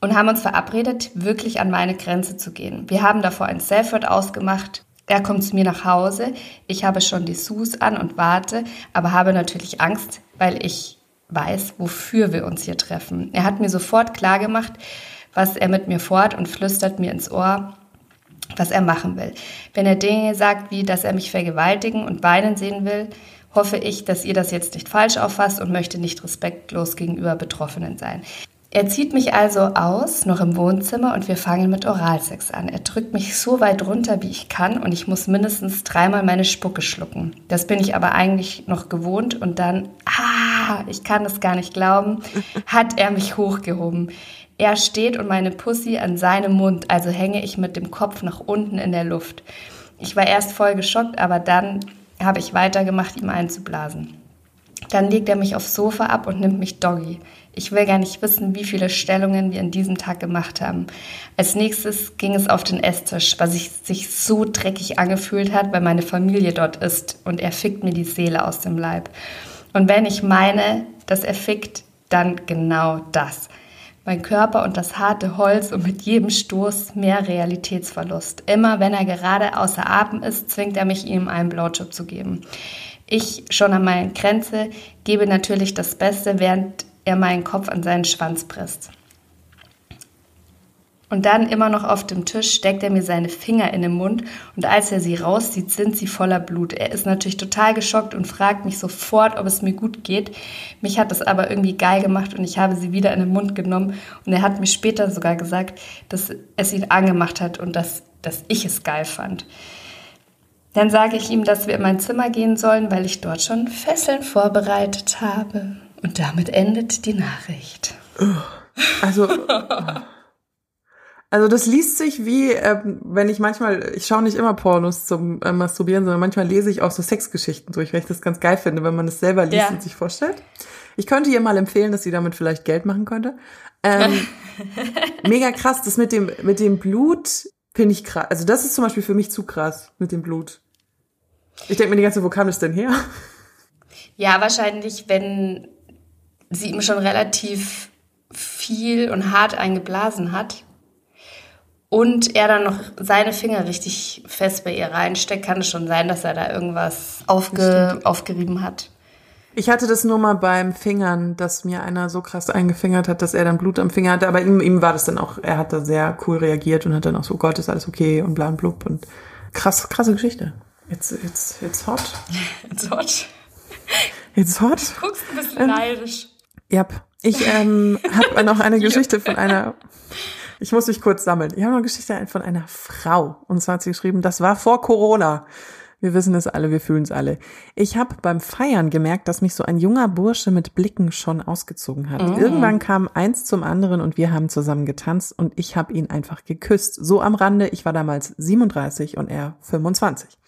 Speaker 3: und haben uns verabredet, wirklich an meine Grenze zu gehen. Wir haben davor ein Safe-Word ausgemacht. Er kommt zu mir nach Hause. Ich habe schon die Sus an und warte, aber habe natürlich Angst, weil ich weiß, wofür wir uns hier treffen. Er hat mir sofort klargemacht, was er mit mir fort und flüstert mir ins Ohr, was er machen will. Wenn er Dinge sagt, wie dass er mich vergewaltigen und weinen sehen will, hoffe ich, dass ihr das jetzt nicht falsch auffasst und möchte nicht respektlos gegenüber Betroffenen sein. Er zieht mich also aus, noch im Wohnzimmer, und wir fangen mit Oralsex an. Er drückt mich so weit runter, wie ich kann, und ich muss mindestens dreimal meine Spucke schlucken. Das bin ich aber eigentlich noch gewohnt, und dann, ah, ich kann es gar nicht glauben, hat er mich hochgehoben. Er steht und meine Pussy an seinem Mund, also hänge ich mit dem Kopf nach unten in der Luft. Ich war erst voll geschockt, aber dann habe ich weitergemacht, ihm einzublasen. Dann legt er mich aufs Sofa ab und nimmt mich Doggy. Ich will gar nicht wissen, wie viele Stellungen wir an diesem Tag gemacht haben. Als nächstes ging es auf den Esstisch, was sich, sich so dreckig angefühlt hat, weil meine Familie dort ist und er fickt mir die Seele aus dem Leib. Und wenn ich meine, dass er fickt, dann genau das. Mein Körper und das harte Holz und mit jedem Stoß mehr Realitätsverlust. Immer wenn er gerade außer Atem ist, zwingt er mich, ihm einen Blowjob zu geben. Ich, schon an meiner Grenze, gebe natürlich das Beste, während er meinen Kopf an seinen Schwanz presst. Und dann immer noch auf dem Tisch steckt er mir seine Finger in den Mund und als er sie rauszieht, sind sie voller Blut. Er ist natürlich total geschockt und fragt mich sofort, ob es mir gut geht. Mich hat das aber irgendwie geil gemacht und ich habe sie wieder in den Mund genommen und er hat mir später sogar gesagt, dass es ihn angemacht hat und dass, dass ich es geil fand. Dann sage ich ihm, dass wir in mein Zimmer gehen sollen, weil ich dort schon Fesseln vorbereitet habe. Und damit endet die Nachricht.
Speaker 2: Also, Also das liest sich wie, ähm, wenn ich manchmal, ich schaue nicht immer Pornos zum äh, Masturbieren, sondern manchmal lese ich auch so Sexgeschichten durch, weil ich das ganz geil finde, wenn man es selber liest
Speaker 3: Ja.
Speaker 2: und sich vorstellt. Ich könnte ihr mal empfehlen, dass sie damit vielleicht Geld machen könnte. Ähm, mega krass, das mit dem, mit dem Blut finde ich krass. Also das ist zum Beispiel für mich zu krass mit dem Blut. Ich denke mir die ganze wo kam das denn her?
Speaker 3: Ja, wahrscheinlich, wenn sie ihm schon relativ viel und hart eingeblasen hat und er dann noch seine Finger richtig fest bei ihr reinsteckt, kann es schon sein, dass er da irgendwas aufge aufgerieben hat.
Speaker 2: Ich hatte das nur mal beim Fingern, dass mir einer so krass eingefingert hat, dass er dann Blut am Finger hatte. Aber ihm, ihm war das dann auch, er hat da sehr cool reagiert und hat dann auch so, Gott, ist alles okay und bla und blub und krass, krasse Geschichte. Jetzt, jetzt, jetzt hot.
Speaker 3: Dort
Speaker 2: Jetzt hot.
Speaker 3: guckst ein bisschen neidisch.
Speaker 2: Ja, ich ähm, habe noch eine Geschichte von einer. Ich muss mich kurz sammeln. Ich habe noch eine Geschichte von einer Frau. Und zwar hat sie geschrieben, das war vor Corona. Wir wissen es alle, wir fühlen es alle. Ich habe beim Feiern gemerkt, dass mich so ein junger Bursche mit Blicken schon ausgezogen hat. Irgendwann kam eins zum anderen und wir haben zusammen getanzt und ich habe ihn einfach geküsst. So am Rande, ich war damals 37 und er 25.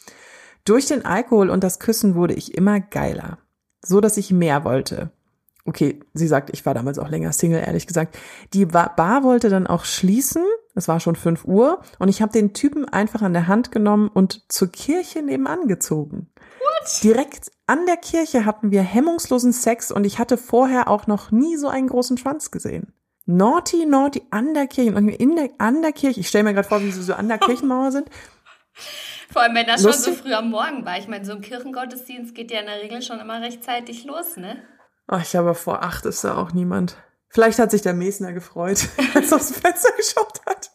Speaker 2: Durch den Alkohol und das Küssen wurde ich immer geiler. So, dass ich mehr wollte. Okay, sie sagt, ich war damals auch länger Single, ehrlich gesagt. Die Ba- Bar wollte dann auch schließen. Es war schon 5 Uhr. Und ich habe den Typen einfach an der Hand genommen und zur Kirche nebenan gezogen. What? Direkt an der Kirche hatten wir hemmungslosen Sex und ich hatte vorher auch noch nie so einen großen Schwanz gesehen. Naughty, naughty, an der Kirche. Und in der, an der Kirche, ich stelle mir gerade vor, wie sie so an der Kirchenmauer sind.
Speaker 3: Vor allem, wenn das schon so
Speaker 2: Lustig.
Speaker 3: früh am Morgen war. Ich meine, so ein Kirchengottesdienst geht ja in der Regel schon immer rechtzeitig los, ne?
Speaker 2: Oh, ich glaube, vor acht ist da auch niemand. Vielleicht hat sich der Mesner gefreut, als er aufs Fenster geschaut hat.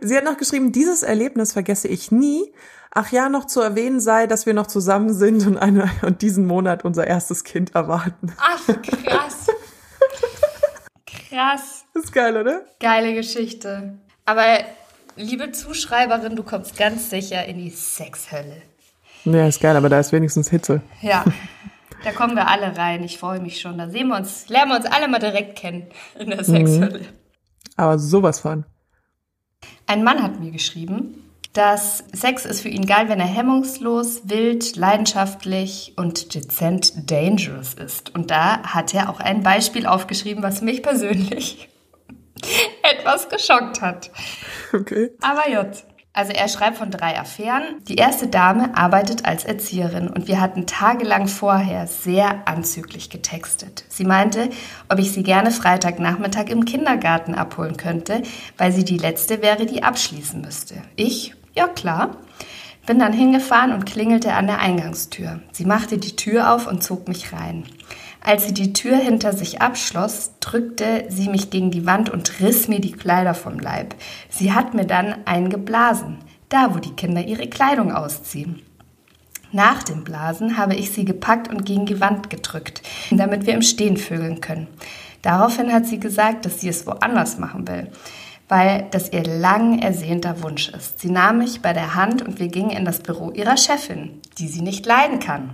Speaker 2: Sie hat noch geschrieben, dieses Erlebnis vergesse ich nie. Ach ja, noch zu erwähnen sei, dass wir noch zusammen sind und, eine, und diesen Monat unser erstes Kind erwarten.
Speaker 3: Ach, krass. krass.
Speaker 2: ist geil, oder?
Speaker 3: Geile Geschichte. Aber liebe Zuschreiberin, du kommst ganz sicher in die Sexhölle.
Speaker 2: Ja, ist geil, aber da ist wenigstens Hitze.
Speaker 3: Ja, da kommen wir alle rein. Ich freue mich schon. Da sehen wir uns, lernen wir uns alle mal direkt kennen in der Sexhölle.
Speaker 2: Aber sowas von.
Speaker 3: Ein Mann hat mir geschrieben, dass Sex ist für ihn geil, wenn er hemmungslos, wild, leidenschaftlich und dezent dangerous ist. Und da hat er auch ein Beispiel aufgeschrieben, was mich persönlich etwas geschockt hat.
Speaker 2: Okay.
Speaker 3: Aber J. Also er schreibt von drei Affären. Die erste Dame arbeitet als Erzieherin und wir hatten tagelang vorher sehr anzüglich getextet. Sie meinte, ob ich sie gerne Freitagnachmittag im Kindergarten abholen könnte, weil sie die letzte wäre, die abschließen müsste. Ich, ja klar. Bin dann hingefahren und klingelte an der Eingangstür. Sie machte die Tür auf und zog mich rein. Als sie die Tür hinter sich abschloss, drückte sie mich gegen die Wand und riss mir die Kleider vom Leib. Sie hat mir dann einen geblasen, da wo die Kinder ihre Kleidung ausziehen. Nach dem Blasen habe ich sie gepackt und gegen die Wand gedrückt, damit wir im Stehen vögeln können. Daraufhin hat sie gesagt, dass sie es woanders machen will, weil das ihr lang ersehnter Wunsch ist. Sie nahm mich bei der Hand und wir gingen in das Büro ihrer Chefin, die sie nicht leiden kann.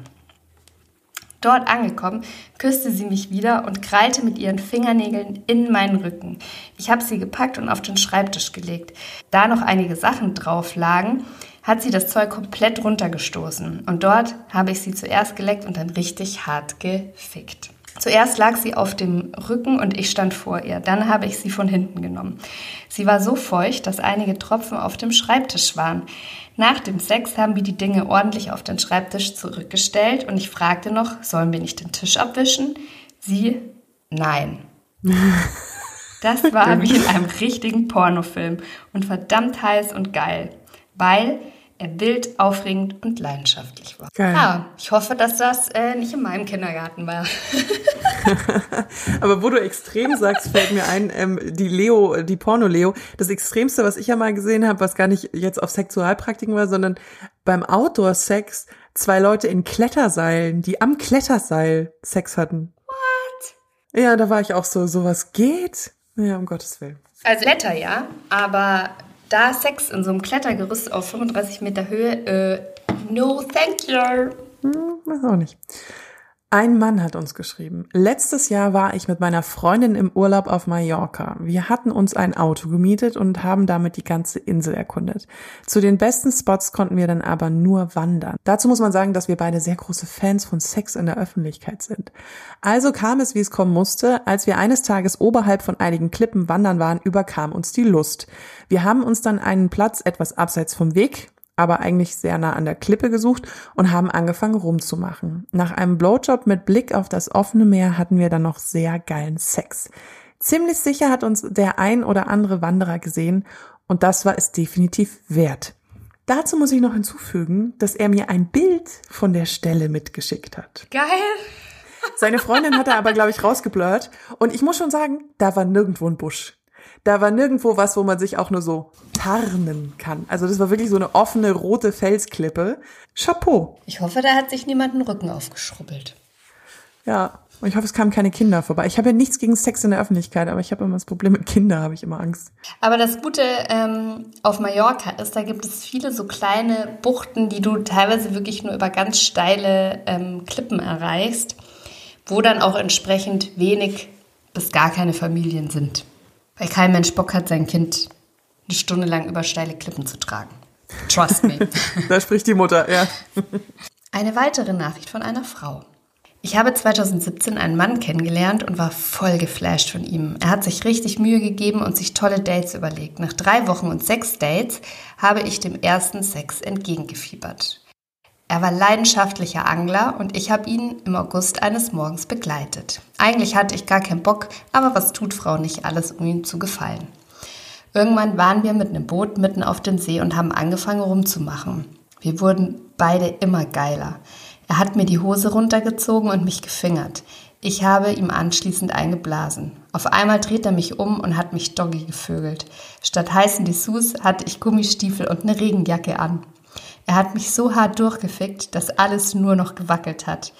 Speaker 3: Dort angekommen, küsste sie mich wieder und krallte mit ihren Fingernägeln in meinen Rücken. Ich habe sie gepackt und auf den Schreibtisch gelegt. Da noch einige Sachen drauf lagen, hat sie das Zeug komplett runtergestoßen. Und dort habe ich sie zuerst geleckt und dann richtig hart gefickt. Zuerst lag sie auf dem Rücken und ich stand vor ihr. Dann habe ich sie von hinten genommen. Sie war so feucht, dass einige Tropfen auf dem Schreibtisch waren. Nach dem Sex haben wir die Dinge ordentlich auf den Schreibtisch zurückgestellt und ich fragte noch, sollen wir nicht den Tisch abwischen? Sie, nein. Das war wie in einem richtigen Pornofilm und verdammt heiß und geil, weil wild, aufregend und leidenschaftlich war.
Speaker 2: Geil.
Speaker 3: Ja, ich hoffe, dass das äh, nicht in meinem Kindergarten war.
Speaker 2: Aber wo du extrem sagst, fällt mir ein, ähm, die Leo, die Porno-Leo, das Extremste, was ich ja mal gesehen habe, was gar nicht jetzt auf Sexualpraktiken war, sondern beim Outdoor-Sex zwei Leute in Kletterseilen, die am Kletterseil Sex hatten. What? Ja, da war ich auch so, sowas geht? Ja, um Gottes Willen.
Speaker 3: Also Kletter ja, aber da Sex in so einem Klettergerüst auf 35 Meter Höhe, äh, no thank you.
Speaker 2: Hm, weiß auch nicht. Ein Mann hat uns geschrieben. Letztes Jahr war ich mit meiner Freundin im Urlaub auf Mallorca. Wir hatten uns ein Auto gemietet und haben damit die ganze Insel erkundet. Zu den besten Spots konnten wir dann aber nur wandern. Dazu muss man sagen, dass wir beide sehr große Fans von Sex in der Öffentlichkeit sind. Also kam es, wie es kommen musste. Als wir eines Tages oberhalb von einigen Klippen wandern waren, überkam uns die Lust. Wir haben uns dann einen Platz etwas abseits vom Weg, aber eigentlich sehr nah an der Klippe gesucht und haben angefangen rumzumachen. Nach einem Blowjob mit Blick auf das offene Meer hatten wir dann noch sehr geilen Sex. Ziemlich sicher hat uns der ein oder andere Wanderer gesehen und das war es definitiv wert. Dazu muss ich noch hinzufügen, dass er mir ein Bild von der Stelle mitgeschickt hat.
Speaker 3: Geil.
Speaker 2: Seine Freundin hat er aber, glaube ich, rausgeblurrt. Und ich muss schon sagen, da war nirgendwo ein Busch. Da war nirgendwo was, wo man sich auch nur so tarnen kann. Also das war wirklich so eine offene rote Felsklippe. Chapeau.
Speaker 3: Ich hoffe, da hat sich niemand den Rücken aufgeschrubbelt.
Speaker 2: Ja, und ich hoffe, es kamen keine Kinder vorbei. Ich habe ja nichts gegen Sex in der Öffentlichkeit, aber ich habe immer das Problem mit Kindern, habe ich immer Angst.
Speaker 3: Aber das Gute ähm, auf Mallorca ist, da gibt es viele so kleine Buchten, die du teilweise wirklich nur über ganz steile ähm, Klippen erreichst, wo dann auch entsprechend wenig bis gar keine Familien sind. Weil kein Mensch Bock hat, sein Kind eine Stunde lang über steile Klippen zu tragen. Trust me.
Speaker 2: da spricht die Mutter, ja.
Speaker 3: Eine weitere Nachricht von einer Frau. Ich habe 2017 einen Mann kennengelernt und war voll geflasht von ihm. Er hat sich richtig Mühe gegeben und sich tolle Dates überlegt. Nach drei Wochen und sechs Dates habe ich dem ersten Sex entgegengefiebert. Er war leidenschaftlicher Angler und ich habe ihn im August eines Morgens begleitet. Eigentlich hatte ich gar keinen Bock, aber was tut Frau nicht alles, um ihm zu gefallen? Irgendwann waren wir mit einem Boot mitten auf dem See und haben angefangen rumzumachen. Wir wurden beide immer geiler. Er hat mir die Hose runtergezogen und mich gefingert. Ich habe ihm anschließend eingeblasen. Auf einmal dreht er mich um und hat mich doggy gevögelt. Statt heißen Dessous hatte ich Gummistiefel und eine Regenjacke an. Er hat mich so hart durchgefickt, dass alles nur noch gewackelt hat.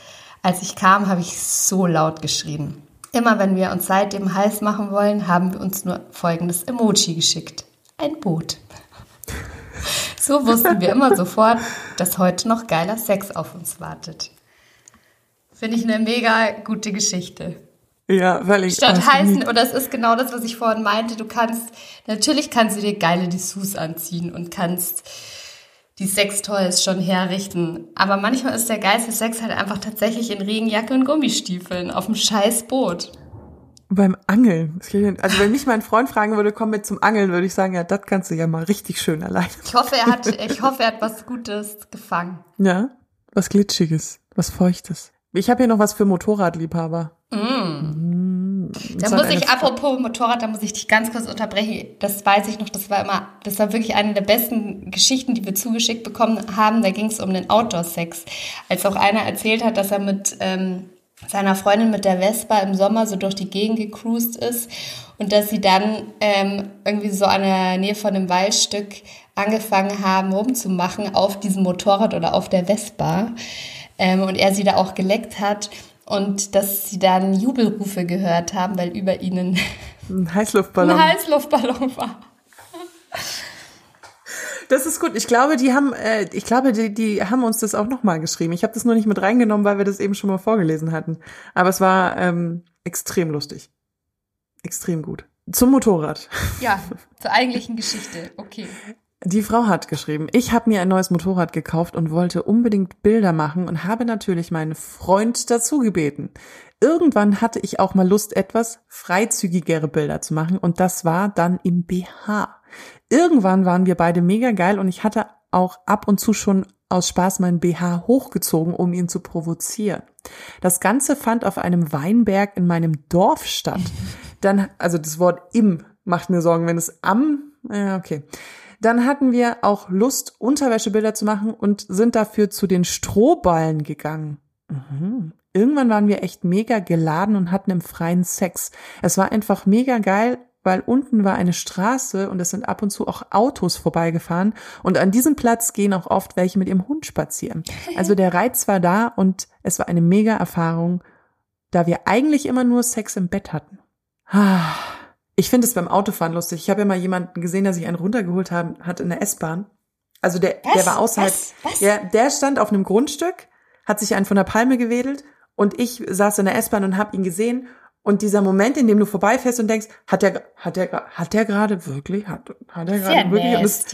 Speaker 3: Als ich kam, habe ich so laut geschrien. Immer wenn wir uns seitdem heiß machen wollen, haben wir uns nur folgendes Emoji geschickt. Ein Boot. So wussten wir immer sofort, dass heute noch geiler Sex auf uns wartet. Finde ich eine mega gute Geschichte.
Speaker 2: Ja, weil ich.
Speaker 3: Statt heißen, oder es ist genau das, was ich vorhin meinte, du kannst, natürlich kannst du dir geile Dessous anziehen und kannst die Sextoys schon herrichten. Aber manchmal ist der geilste Sex halt einfach tatsächlich in Regenjacke und Gummistiefeln auf dem scheiß Boot.
Speaker 2: Beim Angeln. Also wenn mich mein Freund fragen würde, komm mit zum Angeln, würde ich sagen, ja, das kannst du ja mal richtig schön alleine.
Speaker 3: Ich hoffe, er hat, ich hoffe, er hat was Gutes gefangen.
Speaker 2: Ja, was Glitschiges, was Feuchtes. Ich habe hier noch was für Motorradliebhaber.
Speaker 3: Mm. Da muss ich, apropos Motorrad, da muss ich dich ganz kurz unterbrechen. Das weiß ich noch, das war immer, das war wirklich eine der besten Geschichten, die wir zugeschickt bekommen haben. Da ging es um den Outdoor-Sex. Als auch einer erzählt hat, dass er mit ähm, seiner Freundin mit der Vespa im Sommer so durch die Gegend gecruised ist und dass sie dann ähm, irgendwie so an der Nähe von einem Waldstück angefangen haben, rumzumachen auf diesem Motorrad oder auf der Vespa ähm, und er sie da auch geleckt hat und dass sie dann Jubelrufe gehört haben, weil über ihnen
Speaker 2: ein Heißluftballon,
Speaker 3: ein Heißluftballon war.
Speaker 2: Das ist gut. Ich glaube, die haben, äh, ich glaube, die, die haben uns das auch nochmal geschrieben. Ich habe das nur nicht mit reingenommen, weil wir das eben schon mal vorgelesen hatten. Aber es war ähm, extrem lustig. Extrem gut. Zum Motorrad.
Speaker 3: Ja, zur eigentlichen Geschichte. Okay.
Speaker 2: Die Frau hat geschrieben, ich habe mir ein neues Motorrad gekauft und wollte unbedingt Bilder machen und habe natürlich meinen Freund dazu gebeten. Irgendwann hatte ich auch mal Lust, etwas freizügigere Bilder zu machen und das war dann im BH. Irgendwann waren wir beide mega geil und ich hatte auch ab und zu schon aus Spaß meinen BH hochgezogen, um ihn zu provozieren. Das Ganze fand auf einem Weinberg in meinem Dorf statt. Dann, also das Wort im macht mir Sorgen, wenn es am, ja, okay. Dann hatten wir auch Lust, Unterwäschebilder zu machen und sind dafür zu den Strohballen gegangen. Mhm. Irgendwann waren wir echt mega geladen und hatten im freien Sex. Es war einfach mega geil, weil unten war eine Straße und es sind ab und zu auch Autos vorbeigefahren und an diesem Platz gehen auch oft welche mit ihrem Hund spazieren. Also der Reiz war da und es war eine mega Erfahrung, da wir eigentlich immer nur Sex im Bett hatten. Ah. Ich finde es beim Autofahren lustig. Ich habe ja mal jemanden gesehen, der sich einen runtergeholt haben, hat in der S-Bahn. Also der,
Speaker 3: Was?
Speaker 2: der war außerhalb.
Speaker 3: Was? Was?
Speaker 2: Der, der stand auf einem Grundstück, hat sich einen von der Palme gewedelt und ich saß in der S-Bahn und habe ihn gesehen und dieser Moment, in dem du vorbeifährst und denkst, hat der, hat der, hat der gerade wirklich, hat, hat er gerade wirklich, das,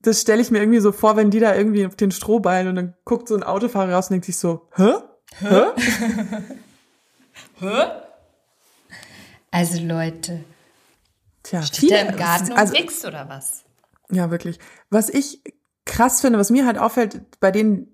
Speaker 2: das stelle ich mir irgendwie so vor, wenn die da irgendwie auf den Strohballen und dann guckt so ein Autofahrer raus und denkt sich so, hä? Hä?
Speaker 3: hä? Also Leute,
Speaker 2: Tja,
Speaker 3: steht der im Garten also, und wächst oder was?
Speaker 2: Ja, wirklich. Was ich krass finde, was mir halt auffällt, bei denen,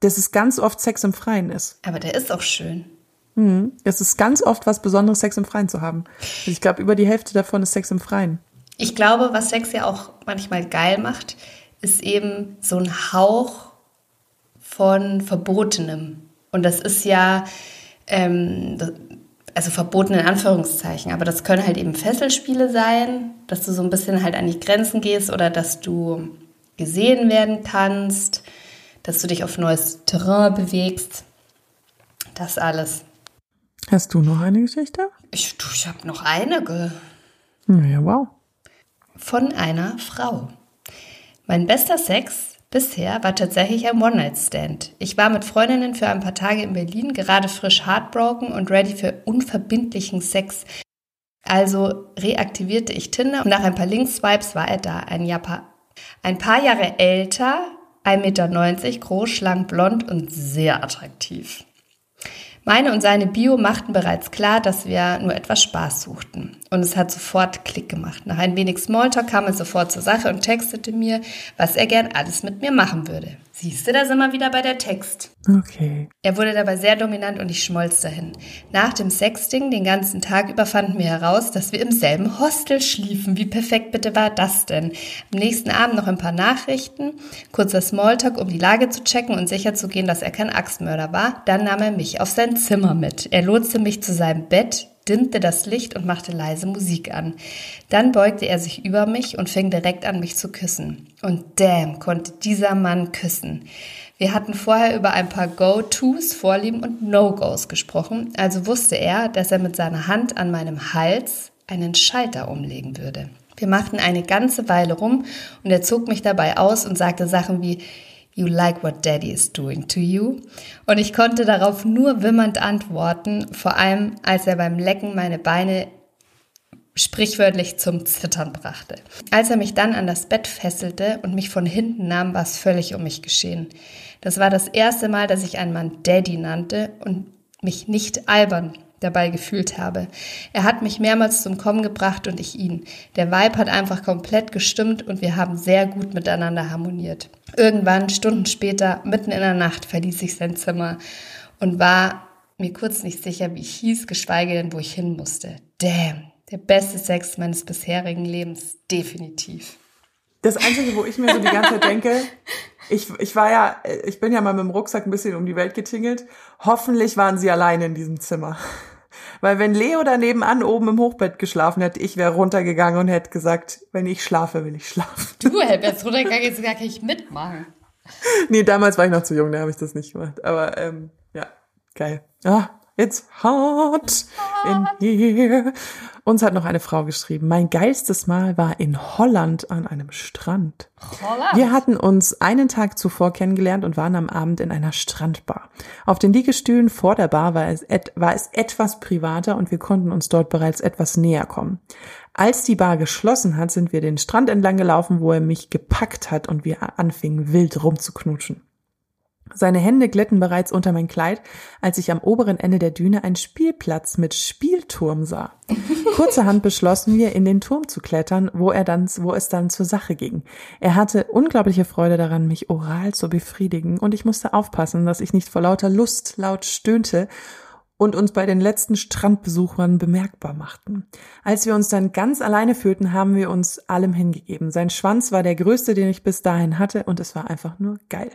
Speaker 2: dass es ganz oft Sex im Freien ist.
Speaker 3: Aber der ist auch schön.
Speaker 2: Mhm. Es ist ganz oft was Besonderes, Sex im Freien zu haben. Also ich glaube, über die Hälfte davon ist Sex im Freien.
Speaker 3: Ich glaube, was Sex ja auch manchmal geil macht, ist eben so ein Hauch von Verbotenem. Und das ist ja, ähm, also verboten in Anführungszeichen, aber das können halt eben Fesselspiele sein, dass du so ein bisschen halt an die Grenzen gehst oder dass du gesehen werden kannst, dass du dich auf neues Terrain bewegst. Das alles.
Speaker 2: Hast du noch eine Geschichte?
Speaker 3: Ich, ich habe noch eine.
Speaker 2: Ja, wow.
Speaker 3: Von einer Frau. Mein bester Sex bisher war tatsächlich ein One-Night-Stand. Ich war mit Freundinnen für ein paar Tage in Berlin, gerade frisch heartbroken und ready für unverbindlichen Sex. Also reaktivierte ich Tinder und nach ein paar Links-Swipes war er da. Ein, Japan ein paar Jahre älter, 1,90 Meter groß, schlank, blond und sehr attraktiv. Meine und seine Bio machten bereits klar, dass wir nur etwas Spaß suchten. Und es hat sofort Klick gemacht. Nach ein wenig Smalltalk kam er sofort zur Sache und textete mir, was er gern alles mit mir machen würde. Siehst du, da sind wir wieder bei der Text.
Speaker 2: Okay.
Speaker 3: Er wurde dabei sehr dominant und ich schmolz dahin. Nach dem Sexting den ganzen Tag über fanden wir heraus, dass wir im selben Hostel schliefen. Wie perfekt bitte war das denn? Am nächsten Abend noch ein paar Nachrichten, kurzer Smalltalk, um die Lage zu checken und sicher zu gehen, dass er kein Axtmörder war. Dann nahm er mich auf sein Zimmer mit. Er lotste mich zu seinem Bett, dimmte das Licht und machte leise Musik an. Dann beugte er sich über mich und fing direkt an, mich zu küssen. Und damn, konnte dieser Mann küssen. Wir hatten vorher über ein paar Go-Tos, Vorlieben und No-Gos gesprochen, also wusste er, dass er mit seiner Hand an meinem Hals einen Schalter umlegen würde. Wir machten eine ganze Weile rum und er zog mich dabei aus und sagte Sachen wie You like what Daddy is doing to you? Und ich konnte darauf nur wimmernd antworten, vor allem als er beim Lecken meine Beine sprichwörtlich zum Zittern brachte. Als er mich dann an das Bett fesselte und mich von hinten nahm, war es völlig um mich geschehen. Das war das erste Mal, dass ich einen Mann Daddy nannte und mich nicht albern dabei gefühlt habe. Er hat mich mehrmals zum Kommen gebracht und ich ihn. Der Vibe hat einfach komplett gestimmt und wir haben sehr gut miteinander harmoniert. Irgendwann, Stunden später, mitten in der Nacht, verließ ich sein Zimmer und war mir kurz nicht sicher, wie ich hieß, geschweige denn, wo ich hin musste. Damn, der beste Sex meines bisherigen Lebens, definitiv.
Speaker 2: Das Einzige, wo ich mir so die ganze Zeit denke, ich, ich war ja, ich bin ja mal mit dem Rucksack ein bisschen um die Welt getingelt. Hoffentlich waren sie alleine in diesem Zimmer. Weil wenn Leo da nebenan oben im Hochbett geschlafen hätte, ich wäre runtergegangen und hätte gesagt, wenn ich schlafe, will ich schlafen.
Speaker 3: Du wärst runtergegangen, jetzt gar nicht mitmachen.
Speaker 2: Nee, damals war ich noch zu jung, da habe ich das nicht gemacht. Aber ähm, ja, geil. Ah, It's hot in here. Uns hat noch eine Frau geschrieben. Mein geilstes Mal war in Holland an einem Strand. Holland. Wir hatten uns einen Tag zuvor kennengelernt und waren am Abend in einer Strandbar. Auf den Liegestühlen vor der Bar war es, war es etwas privater und wir konnten uns dort bereits etwas näher kommen. Als die Bar geschlossen hat, sind wir den Strand entlang gelaufen, wo er mich gepackt hat und wir anfingen wild rumzuknutschen. Seine Hände glitten bereits unter mein Kleid, als ich am oberen Ende der Düne einen Spielplatz mit Spielturm sah. Kurzerhand beschlossen wir, in den Turm zu klettern, wo er dann, wo es dann zur Sache ging. Er hatte unglaubliche Freude daran, mich oral zu befriedigen, und ich musste aufpassen, dass ich nicht vor lauter Lust laut stöhnte und uns bei den letzten Strandbesuchern bemerkbar machten. Als wir uns dann ganz alleine fühlten, haben wir uns allem hingegeben. Sein Schwanz war der größte, den ich bis dahin hatte, und es war einfach nur geil.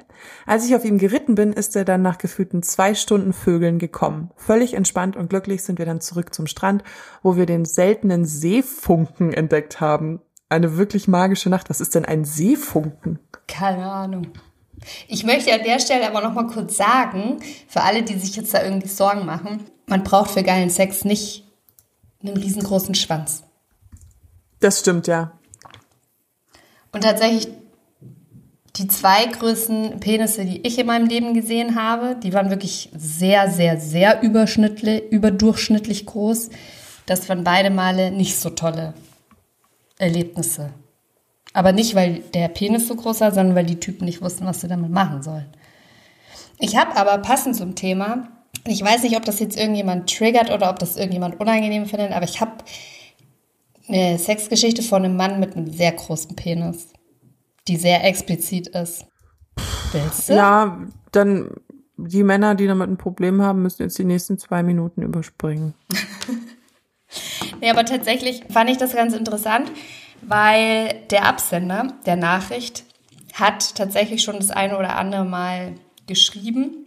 Speaker 2: Als ich auf ihm geritten bin, ist er dann nach gefühlten zwei Stunden Vögeln gekommen. Völlig entspannt und glücklich sind wir dann zurück zum Strand, wo wir den seltenen Seefunken entdeckt haben. Eine wirklich magische Nacht. Was ist denn ein Seefunken?
Speaker 3: Keine Ahnung. Ich möchte an der Stelle aber noch mal kurz sagen, für alle, die sich jetzt da irgendwie Sorgen machen, man braucht für geilen Sex nicht einen riesengroßen Schwanz.
Speaker 2: Das stimmt, ja.
Speaker 3: Und tatsächlich die zwei größten Penisse, die ich in meinem Leben gesehen habe, die waren wirklich sehr, sehr, sehr überschnittlich, überdurchschnittlich groß. Das waren beide Male nicht so tolle Erlebnisse. Aber nicht, weil der Penis so groß war, sondern weil die Typen nicht wussten, was sie damit machen sollen. Ich habe aber passend zum Thema, ich weiß nicht, ob das jetzt irgendjemand triggert oder ob das irgendjemand unangenehm findet, aber ich habe eine Sexgeschichte von einem Mann mit einem sehr großen Penis, die sehr explizit ist.
Speaker 2: Willst du? Ja, dann die Männer, die damit ein Problem haben, müssen jetzt die nächsten zwei Minuten überspringen.
Speaker 3: nee, aber tatsächlich fand ich das ganz interessant, weil der Absender der Nachricht hat tatsächlich schon das eine oder andere Mal geschrieben,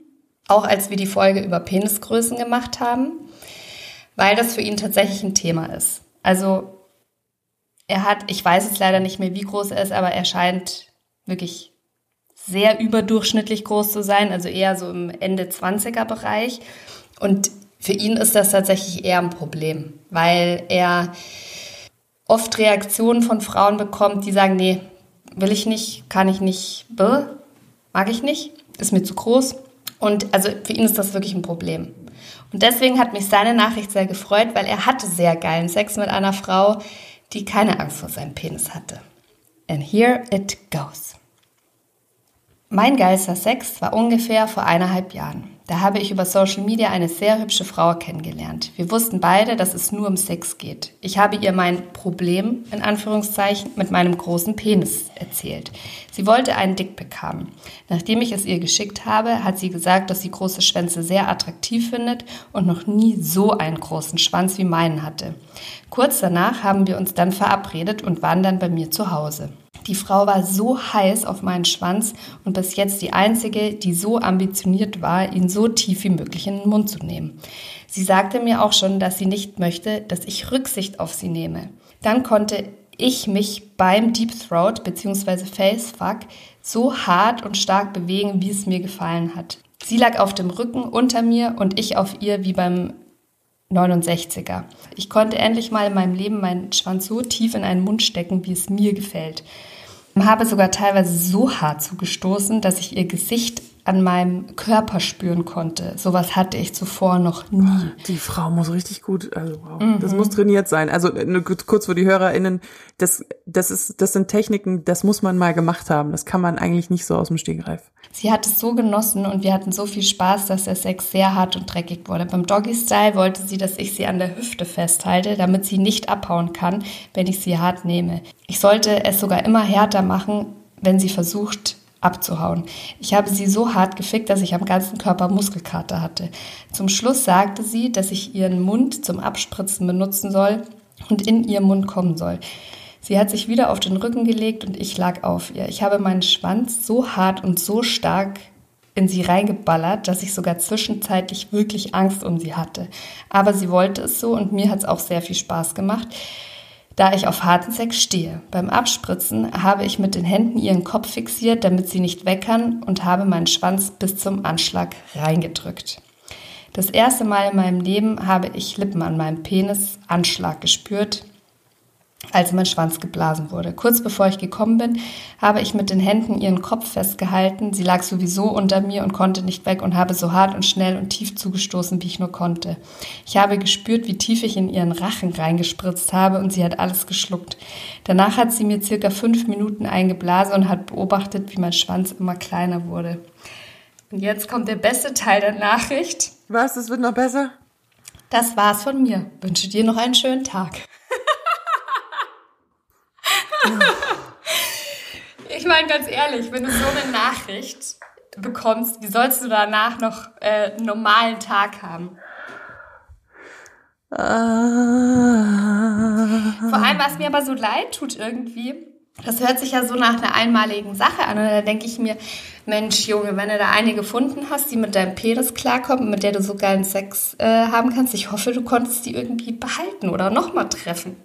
Speaker 3: auch als wir die Folge über Penisgrößen gemacht haben, weil das für ihn tatsächlich ein Thema ist. Also er hat, ich weiß jetzt leider nicht mehr, wie groß er ist, aber er scheint wirklich sehr überdurchschnittlich groß zu sein, also eher so im Ende 20er Bereich. Und für ihn ist das tatsächlich eher ein Problem, weil er oft Reaktionen von Frauen bekommt, die sagen, nee, will ich nicht, kann ich nicht, mag ich nicht, ist mir zu groß. Und also für ihn ist das wirklich ein Problem. Und deswegen hat mich seine Nachricht sehr gefreut, weil er hatte sehr geilen Sex mit einer Frau, die keine Angst vor seinem Penis hatte. And here it goes. Mein geilster Sex war ungefähr vor eineinhalb Jahren. Da habe ich über Social Media eine sehr hübsche Frau kennengelernt. Wir wussten beide, dass es nur um Sex geht. Ich habe ihr mein Problem, in Anführungszeichen, mit meinem großen Penis erzählt. Sie wollte einen Dickpick haben. Nachdem ich es ihr geschickt habe, hat sie gesagt, dass sie große Schwänze sehr attraktiv findet und noch nie so einen großen Schwanz wie meinen hatte. Kurz danach haben wir uns dann verabredet und waren dann bei mir zu Hause. Die Frau war so heiß auf meinen Schwanz und bis jetzt die einzige, die so ambitioniert war, ihn so tief wie möglich in den Mund zu nehmen. Sie sagte mir auch schon, dass sie nicht möchte, dass ich Rücksicht auf sie nehme. Dann konnte ich mich beim Deep Throat bzw. Facefuck so hart und stark bewegen, wie es mir gefallen hat. Sie lag auf dem Rücken unter mir und ich auf ihr wie beim 69er. Ich konnte endlich mal in meinem Leben meinen Schwanz so tief in einen Mund stecken, wie es mir gefällt habe sogar teilweise so hart zugestoßen, dass ich ihr Gesicht an meinem Körper spüren konnte. Sowas hatte ich zuvor noch nie.
Speaker 2: Die Frau muss richtig gut, also wow, mhm. das muss trainiert sein. Also nur kurz für die HörerInnen, das, das ist, das sind Techniken, das muss man mal gemacht haben. Das kann man eigentlich nicht so aus dem Stegreif.
Speaker 3: Sie hat es so genossen und wir hatten so viel Spaß, dass der Sex sehr hart und dreckig wurde. Beim Doggy Style wollte sie, dass ich sie an der Hüfte festhalte, damit sie nicht abhauen kann, wenn ich sie hart nehme. Ich sollte es sogar immer härter machen, wenn sie versucht, abzuhauen. Ich habe sie so hart gefickt, dass ich am ganzen Körper Muskelkater hatte. Zum Schluss sagte sie, dass ich ihren Mund zum Abspritzen benutzen soll und in ihren Mund kommen soll. Sie hat sich wieder auf den Rücken gelegt und ich lag auf ihr. Ich habe meinen Schwanz so hart und so stark in sie reingeballert, dass ich sogar zwischenzeitlich wirklich Angst um sie hatte. Aber sie wollte es so und mir hat es auch sehr viel Spaß gemacht da ich auf harten Sex stehe. Beim Abspritzen habe ich mit den Händen ihren Kopf fixiert, damit sie nicht weg kann und habe meinen Schwanz bis zum Anschlag reingedrückt. Das erste Mal in meinem Leben habe ich Lippen an meinem Penis Anschlag gespürt als mein Schwanz geblasen wurde. Kurz bevor ich gekommen bin, habe ich mit den Händen ihren Kopf festgehalten. Sie lag sowieso unter mir und konnte nicht weg und habe so hart und schnell und tief zugestoßen, wie ich nur konnte. Ich habe gespürt, wie tief ich in ihren Rachen reingespritzt habe und sie hat alles geschluckt. Danach hat sie mir circa fünf Minuten eingeblasen und hat beobachtet, wie mein Schwanz immer kleiner wurde. Und jetzt kommt der beste Teil der Nachricht.
Speaker 2: Was? Es wird noch besser?
Speaker 3: Das war's von mir. Wünsche dir noch einen schönen Tag. Ich meine, ganz ehrlich, wenn du so eine Nachricht bekommst, wie sollst du danach noch äh, einen normalen Tag haben?
Speaker 2: Ah.
Speaker 3: Vor allem, was mir aber so leid tut irgendwie, das hört sich ja so nach einer einmaligen Sache an. Und da denke ich mir, Mensch, Junge, wenn du da eine gefunden hast, die mit deinem Penis klarkommt, mit der du so geilen Sex äh, haben kannst, ich hoffe, du konntest die irgendwie behalten oder nochmal treffen.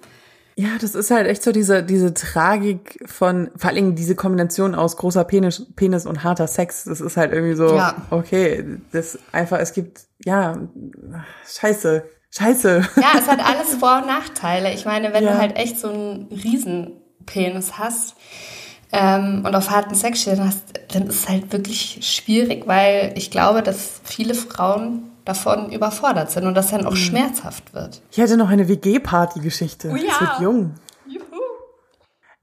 Speaker 2: Ja, das ist halt echt so diese, diese Tragik von, vor allem diese Kombination aus großer Penis, Penis und harter Sex. Das ist halt irgendwie so, ja. okay, das einfach, es gibt, ja, scheiße, scheiße.
Speaker 3: Ja, es hat alles Vor- und Nachteile. Ich meine, wenn ja. du halt echt so einen Riesenpenis hast, ähm, und auf harten Sex stehen hast, dann ist es halt wirklich schwierig, weil ich glaube, dass viele Frauen davon überfordert sind und das dann auch mhm. schmerzhaft wird.
Speaker 2: Ich hatte noch eine WG-Party-Geschichte. Oh ja. Es wird jung.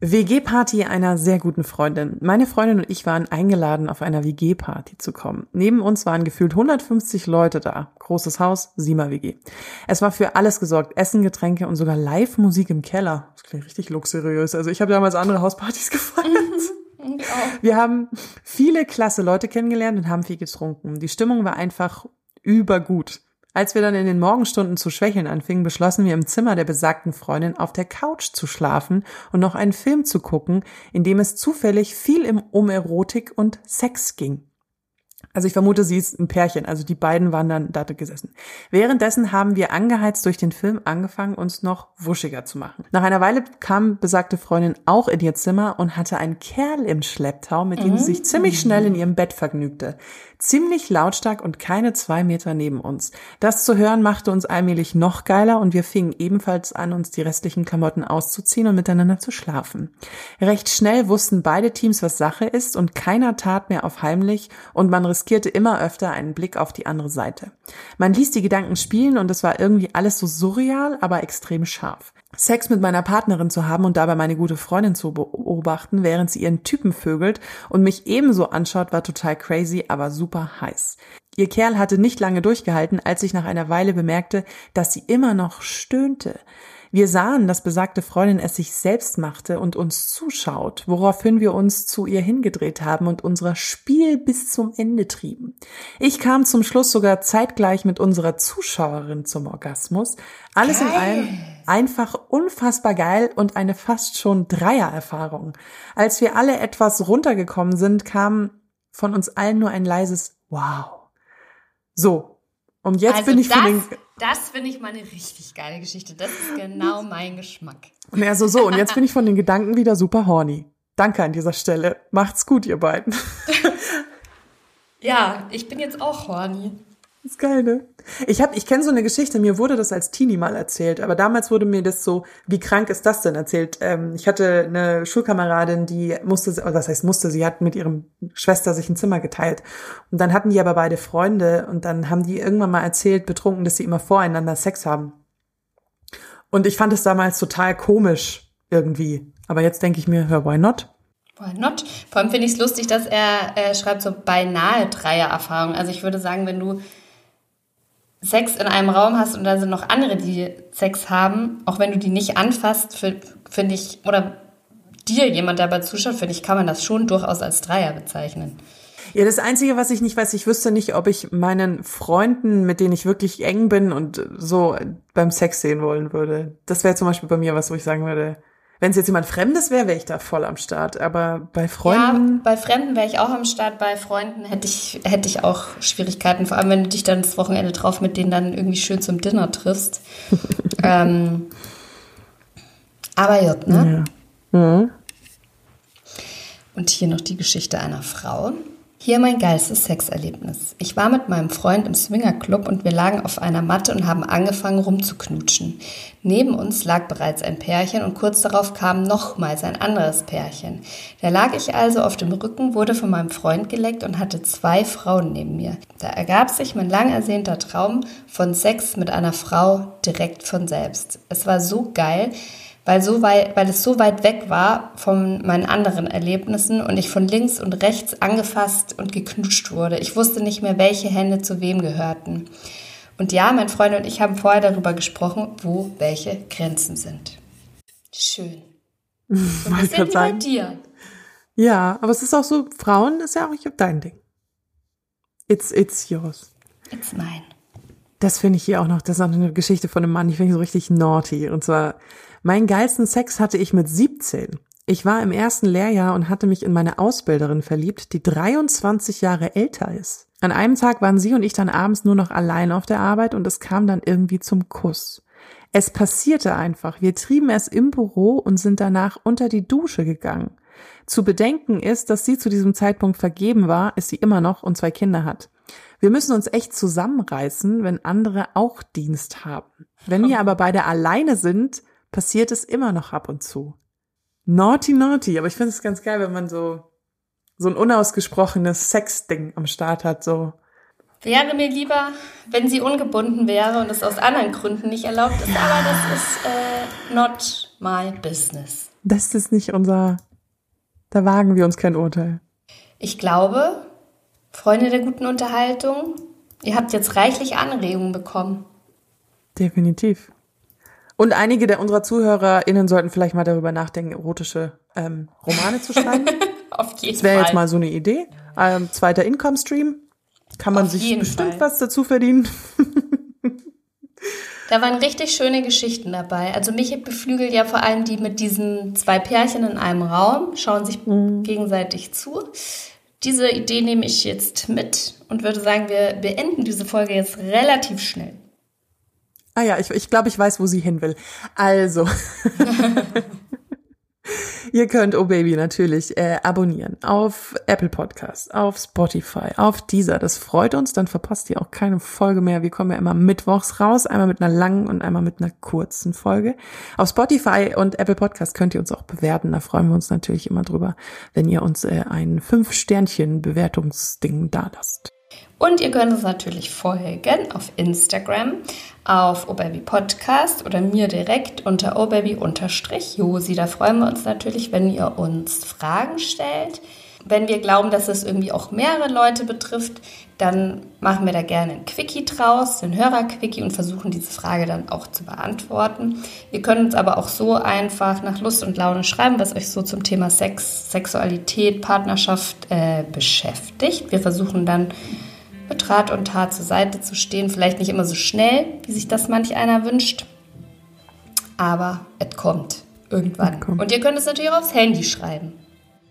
Speaker 2: WG-Party einer sehr guten Freundin. Meine Freundin und ich waren eingeladen, auf einer WG-Party zu kommen. Neben uns waren gefühlt 150 Leute da. Großes Haus, Sima WG. Es war für alles gesorgt. Essen, Getränke und sogar Live-Musik im Keller. Das klingt richtig luxuriös. Also ich habe damals andere Hauspartys gefeiert. Wir haben viele klasse Leute kennengelernt und haben viel getrunken. Die Stimmung war einfach übergut. Als wir dann in den Morgenstunden zu schwächeln anfingen, beschlossen wir im Zimmer der besagten Freundin auf der Couch zu schlafen und noch einen Film zu gucken, in dem es zufällig viel um Erotik und Sex ging. Also ich vermute, sie ist ein Pärchen. Also die beiden waren dann da gesessen. Währenddessen haben wir angeheizt durch den Film angefangen, uns noch wuschiger zu machen. Nach einer Weile kam besagte Freundin auch in ihr Zimmer und hatte einen Kerl im Schlepptau, mit dem sie sich ziemlich schnell in ihrem Bett vergnügte ziemlich lautstark und keine zwei Meter neben uns. Das zu hören machte uns allmählich noch geiler und wir fingen ebenfalls an, uns die restlichen Klamotten auszuziehen und miteinander zu schlafen. Recht schnell wussten beide Teams, was Sache ist und keiner tat mehr auf heimlich und man riskierte immer öfter einen Blick auf die andere Seite. Man ließ die Gedanken spielen und es war irgendwie alles so surreal, aber extrem scharf. Sex mit meiner Partnerin zu haben und dabei meine gute Freundin zu beobachten, während sie ihren Typen vögelt und mich ebenso anschaut, war total crazy, aber super heiß. Ihr Kerl hatte nicht lange durchgehalten, als ich nach einer Weile bemerkte, dass sie immer noch stöhnte. Wir sahen, dass besagte Freundin es sich selbst machte und uns zuschaut, woraufhin wir uns zu ihr hingedreht haben und unser Spiel bis zum Ende trieben. Ich kam zum Schluss sogar zeitgleich mit unserer Zuschauerin zum Orgasmus. Alles geil. in allem einfach unfassbar geil und eine fast schon Dreiererfahrung. Als wir alle etwas runtergekommen sind, kam von uns allen nur ein leises Wow. So. Und jetzt also bin ich
Speaker 3: das,
Speaker 2: für den
Speaker 3: das finde ich mal eine richtig geile Geschichte. Das ist genau mein Geschmack.
Speaker 2: Er so, so, und jetzt bin ich von den Gedanken wieder super horny. Danke an dieser Stelle. Macht's gut, ihr beiden.
Speaker 3: ja, ich bin jetzt auch horny.
Speaker 2: Das ist geil, ne? Ich hab, ich kenne so eine Geschichte, mir wurde das als Teenie mal erzählt, aber damals wurde mir das so, wie krank ist das denn erzählt? Ähm, ich hatte eine Schulkameradin, die musste, oder das heißt musste, sie hat mit ihrem Schwester sich ein Zimmer geteilt. Und dann hatten die aber beide Freunde und dann haben die irgendwann mal erzählt, betrunken, dass sie immer voreinander Sex haben. Und ich fand es damals total komisch irgendwie. Aber jetzt denke ich mir, hör, why not?
Speaker 3: Why not? Vor allem finde ich es lustig, dass er äh, schreibt so beinahe Dreier-Erfahrung. Also ich würde sagen, wenn du Sex in einem Raum hast und da sind noch andere, die Sex haben, auch wenn du die nicht anfasst, finde ich, oder dir jemand dabei zuschaut, finde ich, kann man das schon durchaus als Dreier bezeichnen.
Speaker 2: Ja, das Einzige, was ich nicht weiß, ich wüsste nicht, ob ich meinen Freunden, mit denen ich wirklich eng bin und so beim Sex sehen wollen würde. Das wäre zum Beispiel bei mir was, wo ich sagen würde, wenn es jetzt jemand Fremdes wäre, wäre ich da voll am Start. Aber bei Freunden.
Speaker 3: Ja, bei Fremden wäre ich auch am Start. Bei Freunden hätte ich, hätte ich auch Schwierigkeiten. Vor allem, wenn du dich dann das Wochenende drauf mit denen dann irgendwie schön zum Dinner triffst. ähm, aber gut, ne? Ja. Mhm. Und hier noch die Geschichte einer Frau. Hier mein geilstes Sexerlebnis. Ich war mit meinem Freund im Swingerclub und wir lagen auf einer Matte und haben angefangen rumzuknutschen. Neben uns lag bereits ein Pärchen und kurz darauf kam nochmals ein anderes Pärchen. Da lag ich also auf dem Rücken, wurde von meinem Freund geleckt und hatte zwei Frauen neben mir. Da ergab sich mein lang ersehnter Traum von Sex mit einer Frau direkt von selbst. Es war so geil, weil, so weit, weil es so weit weg war von meinen anderen Erlebnissen und ich von links und rechts angefasst und geknutscht wurde. Ich wusste nicht mehr, welche Hände zu wem gehörten. Und ja, mein Freund und ich haben vorher darüber gesprochen, wo welche Grenzen sind. Schön. So ein bisschen wie bei dir.
Speaker 2: Ja, aber es ist auch so, Frauen ist ja auch nicht dein Ding. It's, it's yours.
Speaker 3: It's mine.
Speaker 2: Das finde ich hier auch noch, das ist auch eine Geschichte von einem Mann, ich finde so richtig naughty. Und zwar, mein geilsten Sex hatte ich mit 17. Ich war im ersten Lehrjahr und hatte mich in meine Ausbilderin verliebt, die 23 Jahre älter ist. An einem Tag waren sie und ich dann abends nur noch allein auf der Arbeit und es kam dann irgendwie zum Kuss. Es passierte einfach. Wir trieben es im Büro und sind danach unter die Dusche gegangen. Zu bedenken ist, dass sie zu diesem Zeitpunkt vergeben war, ist sie immer noch und zwei Kinder hat. Wir müssen uns echt zusammenreißen, wenn andere auch Dienst haben. Wenn wir aber beide alleine sind, passiert es immer noch ab und zu. Naughty, naughty. Aber ich finde es ganz geil, wenn man so, so ein unausgesprochenes Sex-Ding am Start hat, so.
Speaker 3: Wäre mir lieber, wenn sie ungebunden wäre und es aus anderen Gründen nicht erlaubt ist, ja. aber das ist äh, not my business.
Speaker 2: Das ist nicht unser, da wagen wir uns kein Urteil.
Speaker 3: Ich glaube, Freunde der guten Unterhaltung, ihr habt jetzt reichlich Anregungen bekommen.
Speaker 2: Definitiv. Und einige der unserer ZuhörerInnen sollten vielleicht mal darüber nachdenken, erotische ähm, Romane zu schreiben.
Speaker 3: Auf jeden
Speaker 2: Das wäre jetzt mal so eine Idee. Ähm, zweiter Income Stream. Kann man Auf sich bestimmt Fall. was dazu verdienen.
Speaker 3: Da waren richtig schöne Geschichten dabei. Also mich beflügelt ja vor allem die mit diesen zwei Pärchen in einem Raum, schauen sich mhm. gegenseitig zu. Diese Idee nehme ich jetzt mit und würde sagen, wir beenden diese Folge jetzt relativ schnell.
Speaker 2: Ah ja, ich, ich glaube, ich weiß, wo sie hin will. Also. Ihr könnt Oh Baby natürlich äh, abonnieren auf Apple Podcasts, auf Spotify, auf Deezer. Das freut uns, dann verpasst ihr auch keine Folge mehr. Wir kommen ja immer mittwochs raus, einmal mit einer langen und einmal mit einer kurzen Folge. Auf Spotify und Apple Podcast könnt ihr uns auch bewerten. Da freuen wir uns natürlich immer drüber, wenn ihr uns äh, ein Fünf-Sternchen-Bewertungsding da lasst.
Speaker 3: Und ihr könnt uns natürlich folgen auf Instagram, auf Obaby Podcast oder mir direkt unter obaby-josi. Da freuen wir uns natürlich, wenn ihr uns Fragen stellt. Wenn wir glauben, dass es irgendwie auch mehrere Leute betrifft, dann machen wir da gerne ein Quickie draus, ein Hörer-Quickie und versuchen diese Frage dann auch zu beantworten. Ihr könnt uns aber auch so einfach nach Lust und Laune schreiben, was euch so zum Thema Sex, Sexualität, Partnerschaft äh, beschäftigt. Wir versuchen dann mit Rat und Tat zur Seite zu stehen. Vielleicht nicht immer so schnell, wie sich das manch einer wünscht, aber es kommt irgendwann. Kommt. Und ihr könnt es natürlich auch aufs Handy schreiben.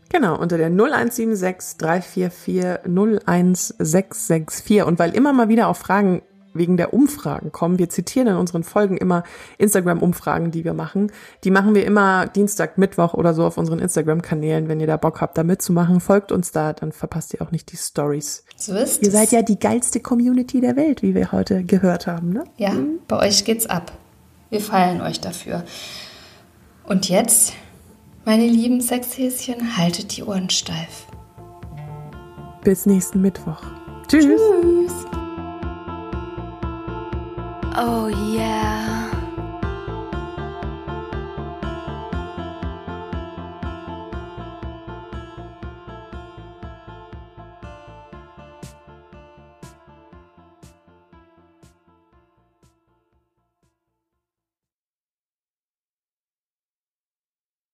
Speaker 2: Genau, unter der 0176 344 01664. Und weil immer mal wieder auch Fragen wegen der Umfragen kommen. Wir zitieren in unseren Folgen immer Instagram-Umfragen, die wir machen. Die machen wir immer Dienstag, Mittwoch oder so auf unseren Instagram-Kanälen. Wenn ihr da Bock habt, da mitzumachen, folgt uns da, dann verpasst ihr auch nicht die Stories.
Speaker 3: So ist
Speaker 2: Ihr seid ja die geilste Community der Welt, wie wir heute gehört haben, ne?
Speaker 3: Ja, mhm. bei euch geht's ab. Wir feiern euch dafür. Und jetzt, meine lieben Sexhäschen, haltet die Ohren steif.
Speaker 2: Bis nächsten Mittwoch. Tschüss. Tschüss.
Speaker 3: Oh yeah.